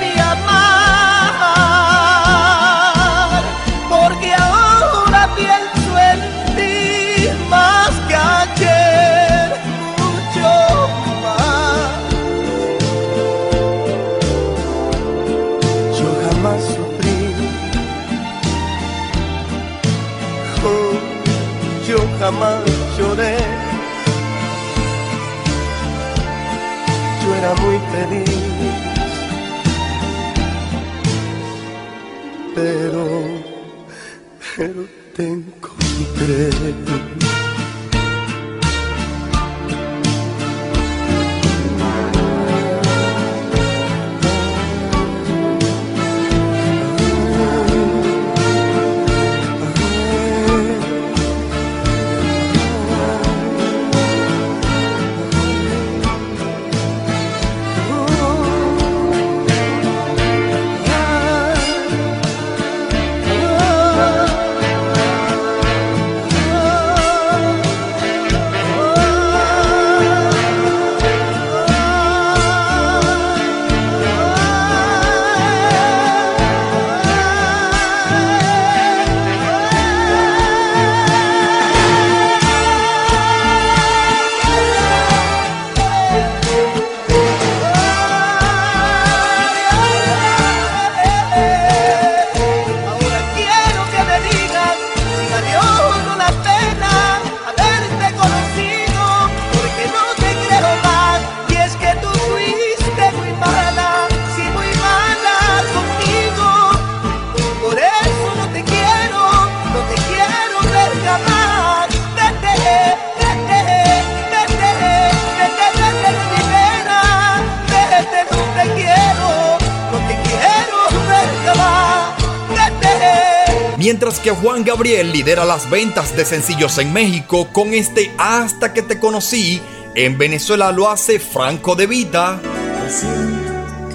Gabriel lidera las ventas de sencillos en México con este Hasta que te conocí. En Venezuela lo hace Franco de Vita.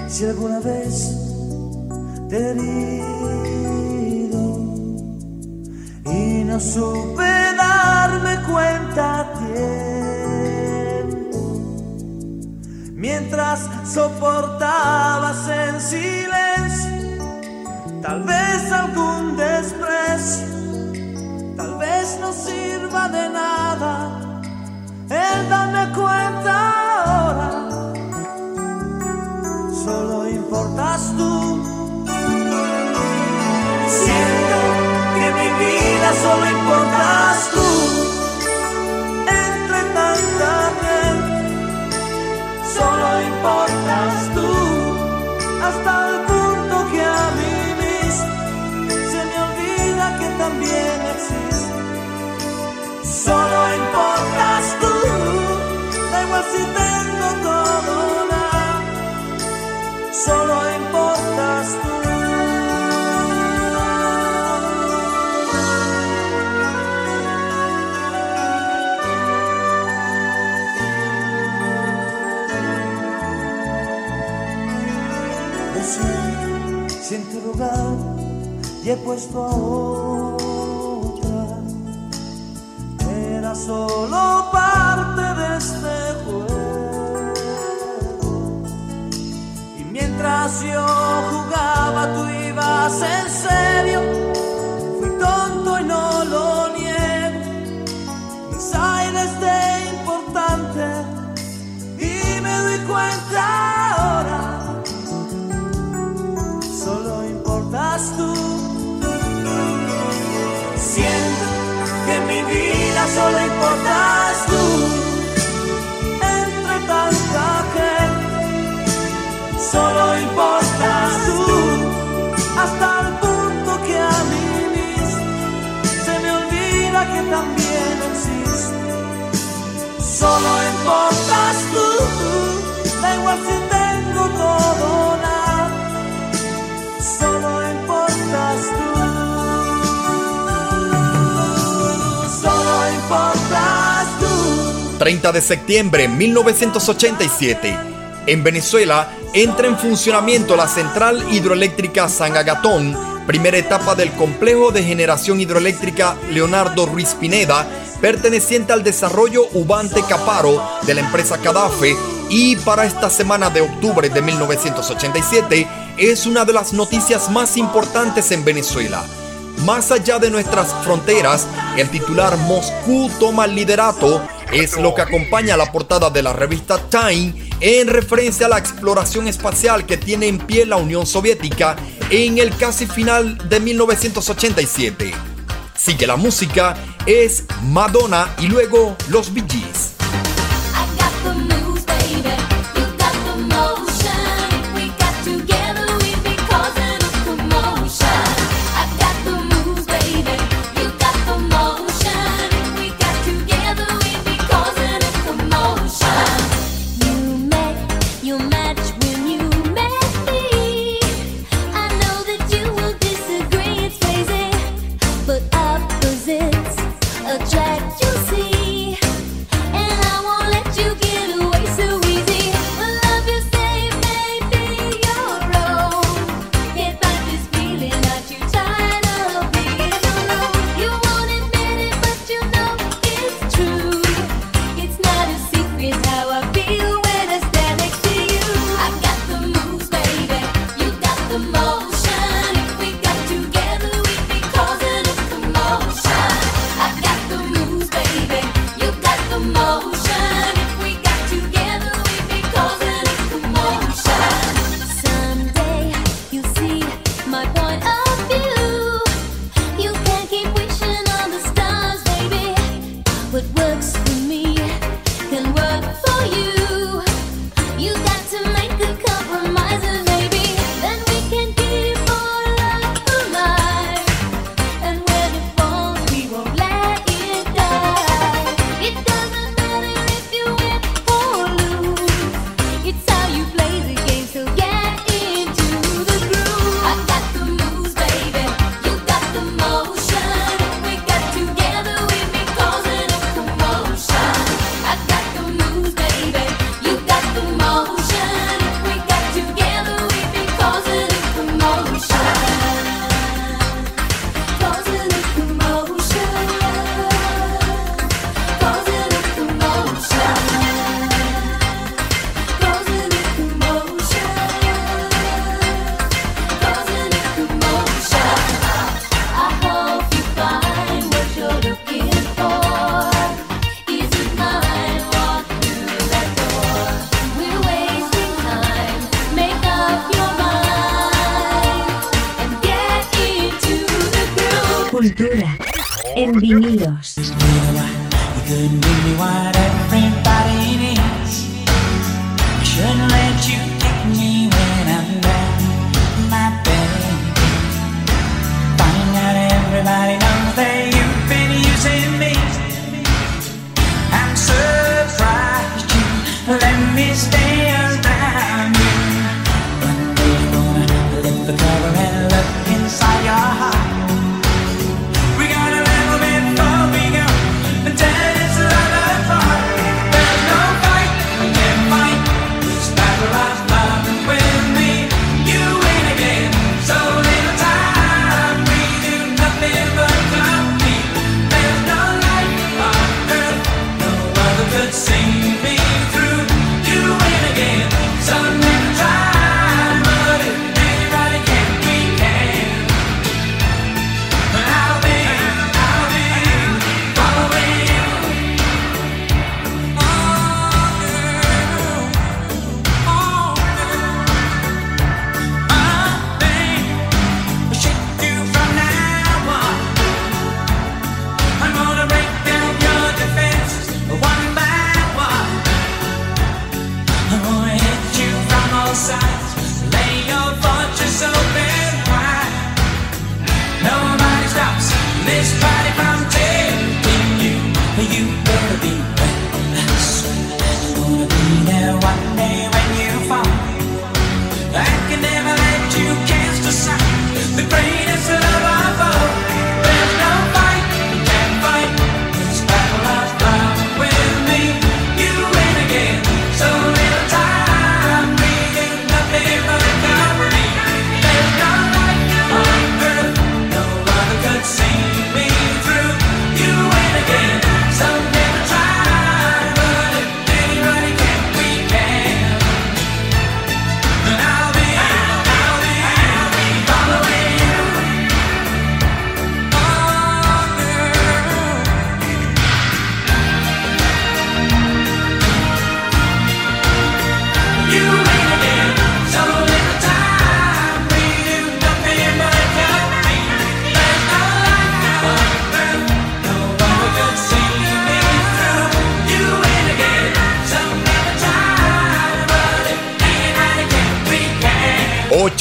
Si alguna vez te he y no supe darme cuenta mientras soportabas en silencio, tal vez solo importas tú. En tu lugar y he puesto a otra, era solo gimnasio jugaba, tú ibas en serio. solo importas tú, da igual si tengo todo o importas tú, solo importas tú. 30 de septiembre 1987, en Venezuela entra en funcionamiento la central hidroeléctrica San Agatón, primera etapa del complejo de generación hidroeléctrica Leonardo Ruiz Pineda, perteneciente al desarrollo Ubante Caparo de la empresa Cadafe y para esta semana de octubre de 1987 es una de las noticias más importantes en Venezuela. Más allá de nuestras fronteras, el titular Moscú toma el liderato es lo que acompaña a la portada de la revista Time en referencia a la exploración espacial que tiene en pie la Unión Soviética en el casi final de 1987. Sigue la música, es Madonna y luego los Bee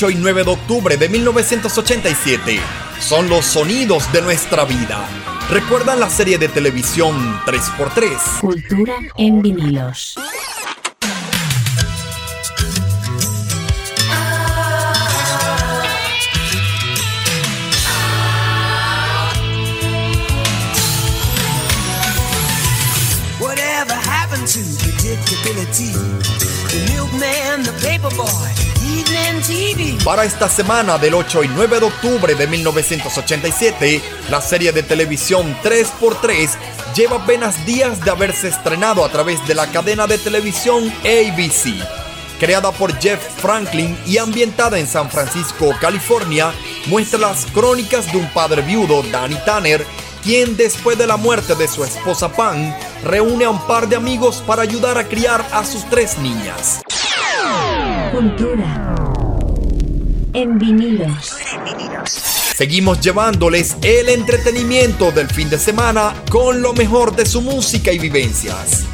8 y 9 de octubre de 1987. Son los sonidos de nuestra vida. ¿Recuerdan la serie de televisión 3x3? Cultura en vinilos. Whatever happened to predictability? The milkman, the paperboy. Para esta semana del 8 y 9 de octubre de 1987, la serie de televisión 3x3 lleva apenas días de haberse estrenado a través de la cadena de televisión ABC. Creada por Jeff Franklin y ambientada en San Francisco, California, muestra las crónicas de un padre viudo, Danny Tanner, quien después de la muerte de su esposa Pam, reúne a un par de amigos para ayudar a criar a sus tres niñas. Cultura en vinilos. Seguimos llevándoles el entretenimiento del fin de semana con lo mejor de su música y vivencias.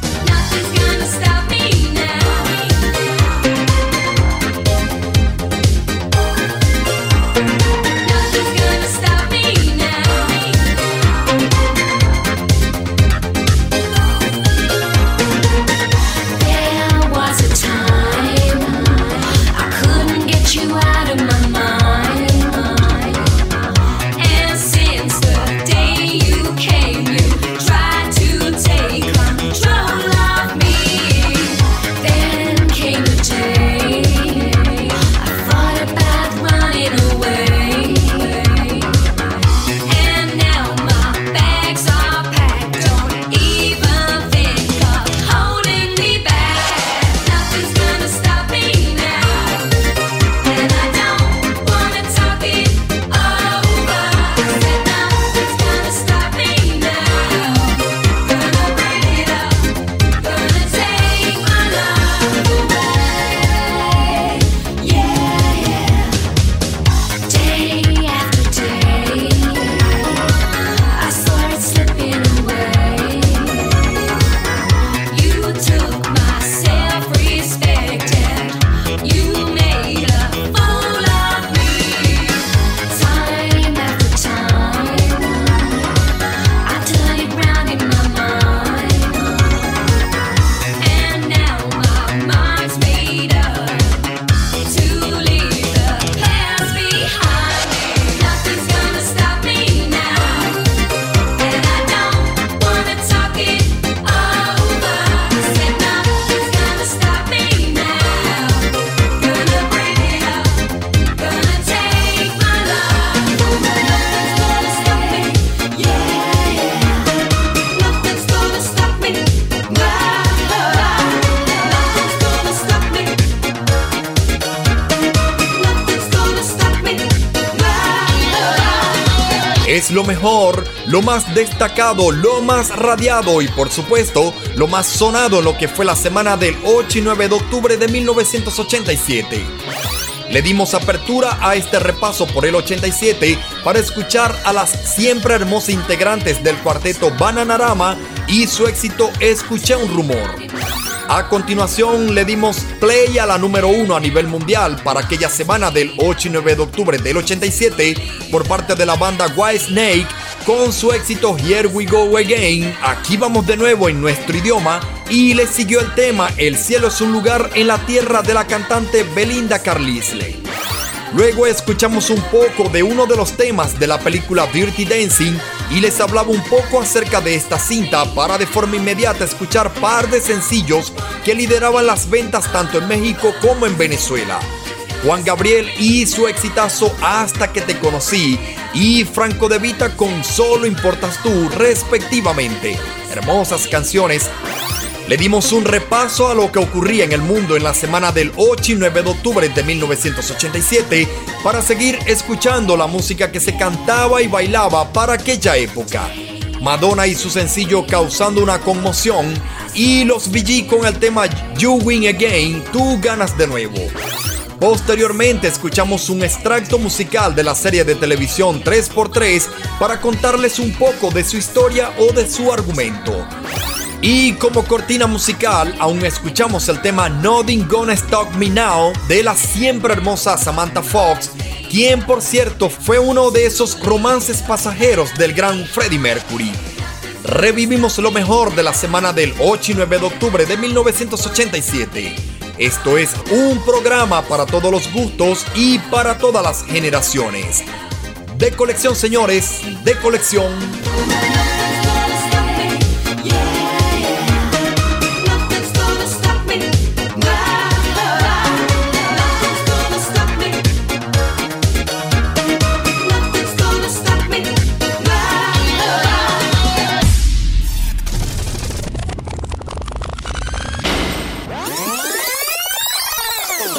Destacado, lo más radiado y por supuesto lo más sonado en lo que fue la semana del 8 y 9 de octubre de 1987. Le dimos apertura a este repaso por el 87 para escuchar a las siempre hermosas integrantes del cuarteto Bananarama y su éxito Escuché un rumor. A continuación le dimos play a la número uno a nivel mundial para aquella semana del 8 y 9 de octubre del 87 por parte de la banda White Snake con su éxito Here We Go Again. Aquí vamos de nuevo en nuestro idioma y le siguió el tema El cielo es un lugar en la tierra de la cantante Belinda Carlisle. Luego escuchamos un poco de uno de los temas de la película Dirty Dancing y les hablaba un poco acerca de esta cinta para de forma inmediata escuchar par de sencillos que lideraban las ventas tanto en México como en Venezuela. Juan Gabriel y su exitazo Hasta que te conocí y Franco de Vita con Solo importas tú respectivamente. Hermosas canciones le dimos un repaso a lo que ocurría en el mundo en la semana del 8 y 9 de octubre de 1987 para seguir escuchando la música que se cantaba y bailaba para aquella época. Madonna y su sencillo causando una conmoción y los VG con el tema You Win Again, tú ganas de nuevo. Posteriormente escuchamos un extracto musical de la serie de televisión 3x3 para contarles un poco de su historia o de su argumento. Y como cortina musical, aún escuchamos el tema Nothing Gonna Stop Me Now de la siempre hermosa Samantha Fox, quien por cierto fue uno de esos romances pasajeros del gran Freddie Mercury. Revivimos lo mejor de la semana del 8 y 9 de octubre de 1987. Esto es un programa para todos los gustos y para todas las generaciones. De colección, señores, de colección.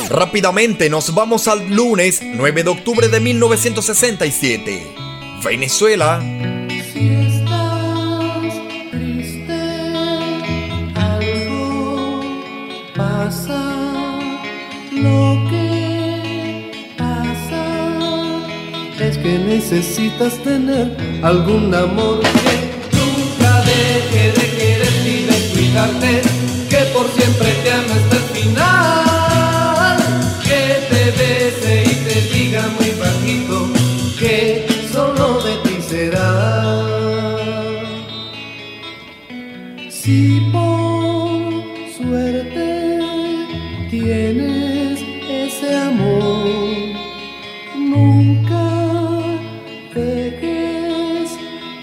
Rápidamente nos vamos al lunes 9 de octubre de 1967. Venezuela. Lo que pasa es que necesitas tener algún amor que nunca deje de quererte y de cuidarte, que por siempre te ame hasta el final, muy bajito que solo de ti será. Si por suerte tienes ese amor, nunca dejes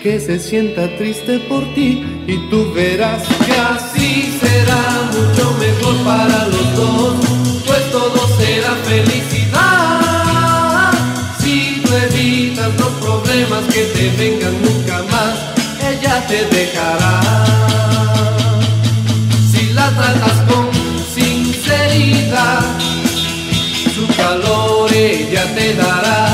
que se sienta triste por ti y tú verás que así será mucho mejor para los dos, pues todo será felicidad. Los problemas que te vengan nunca más, ella te dejará. Si la tratas con sinceridad, su calor ella te dará.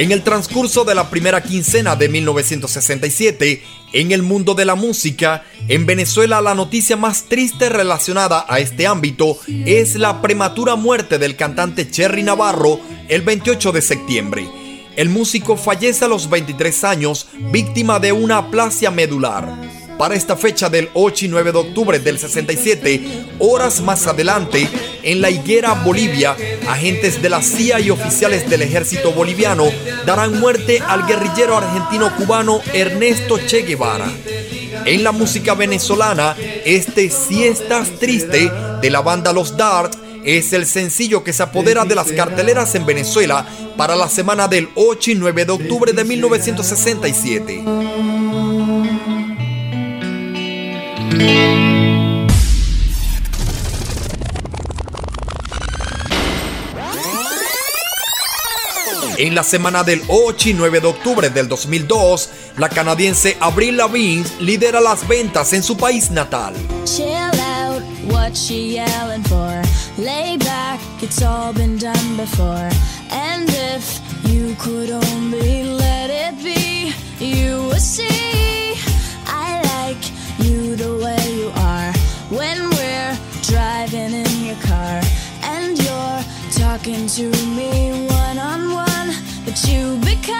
En el transcurso de la primera quincena de 1967, en el mundo de la música, en Venezuela la noticia más triste relacionada a este ámbito es la prematura muerte del cantante Cherry Navarro el 28 de septiembre. El músico fallece a los 23 años víctima de una aplasia medular. Para esta fecha del 8 y 9 de octubre del 67, horas más adelante, en la higuera Bolivia, agentes de la CIA y oficiales del ejército boliviano darán muerte al guerrillero argentino-cubano Ernesto Che Guevara. En la música venezolana, este Si estás triste de la banda Los Darts es el sencillo que se apodera de las carteleras en Venezuela para la semana del 8 y 9 de octubre de 1967. En la semana del 8 y 9 de octubre del 2002, la canadiense Avril Lavigne lidera las ventas en su país natal. Chill out, talking to me one on one. But you become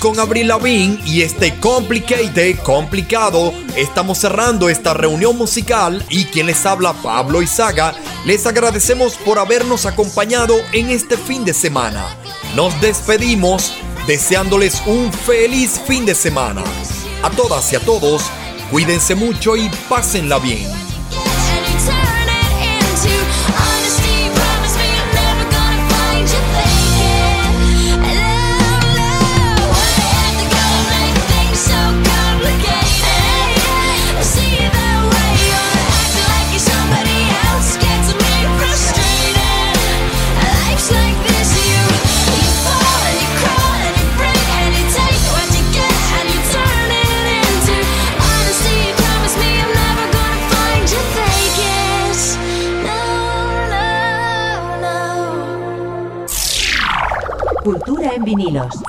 con Abril Lavigne y este Complicated, complicado. Estamos cerrando esta reunión musical y quien les habla Pablo Izaga, les agradecemos por habernos acompañado en este fin de semana. Nos despedimos deseándoles un feliz fin de semana. A todas y a todos, cuídense mucho y pásenla bien. En vinilos.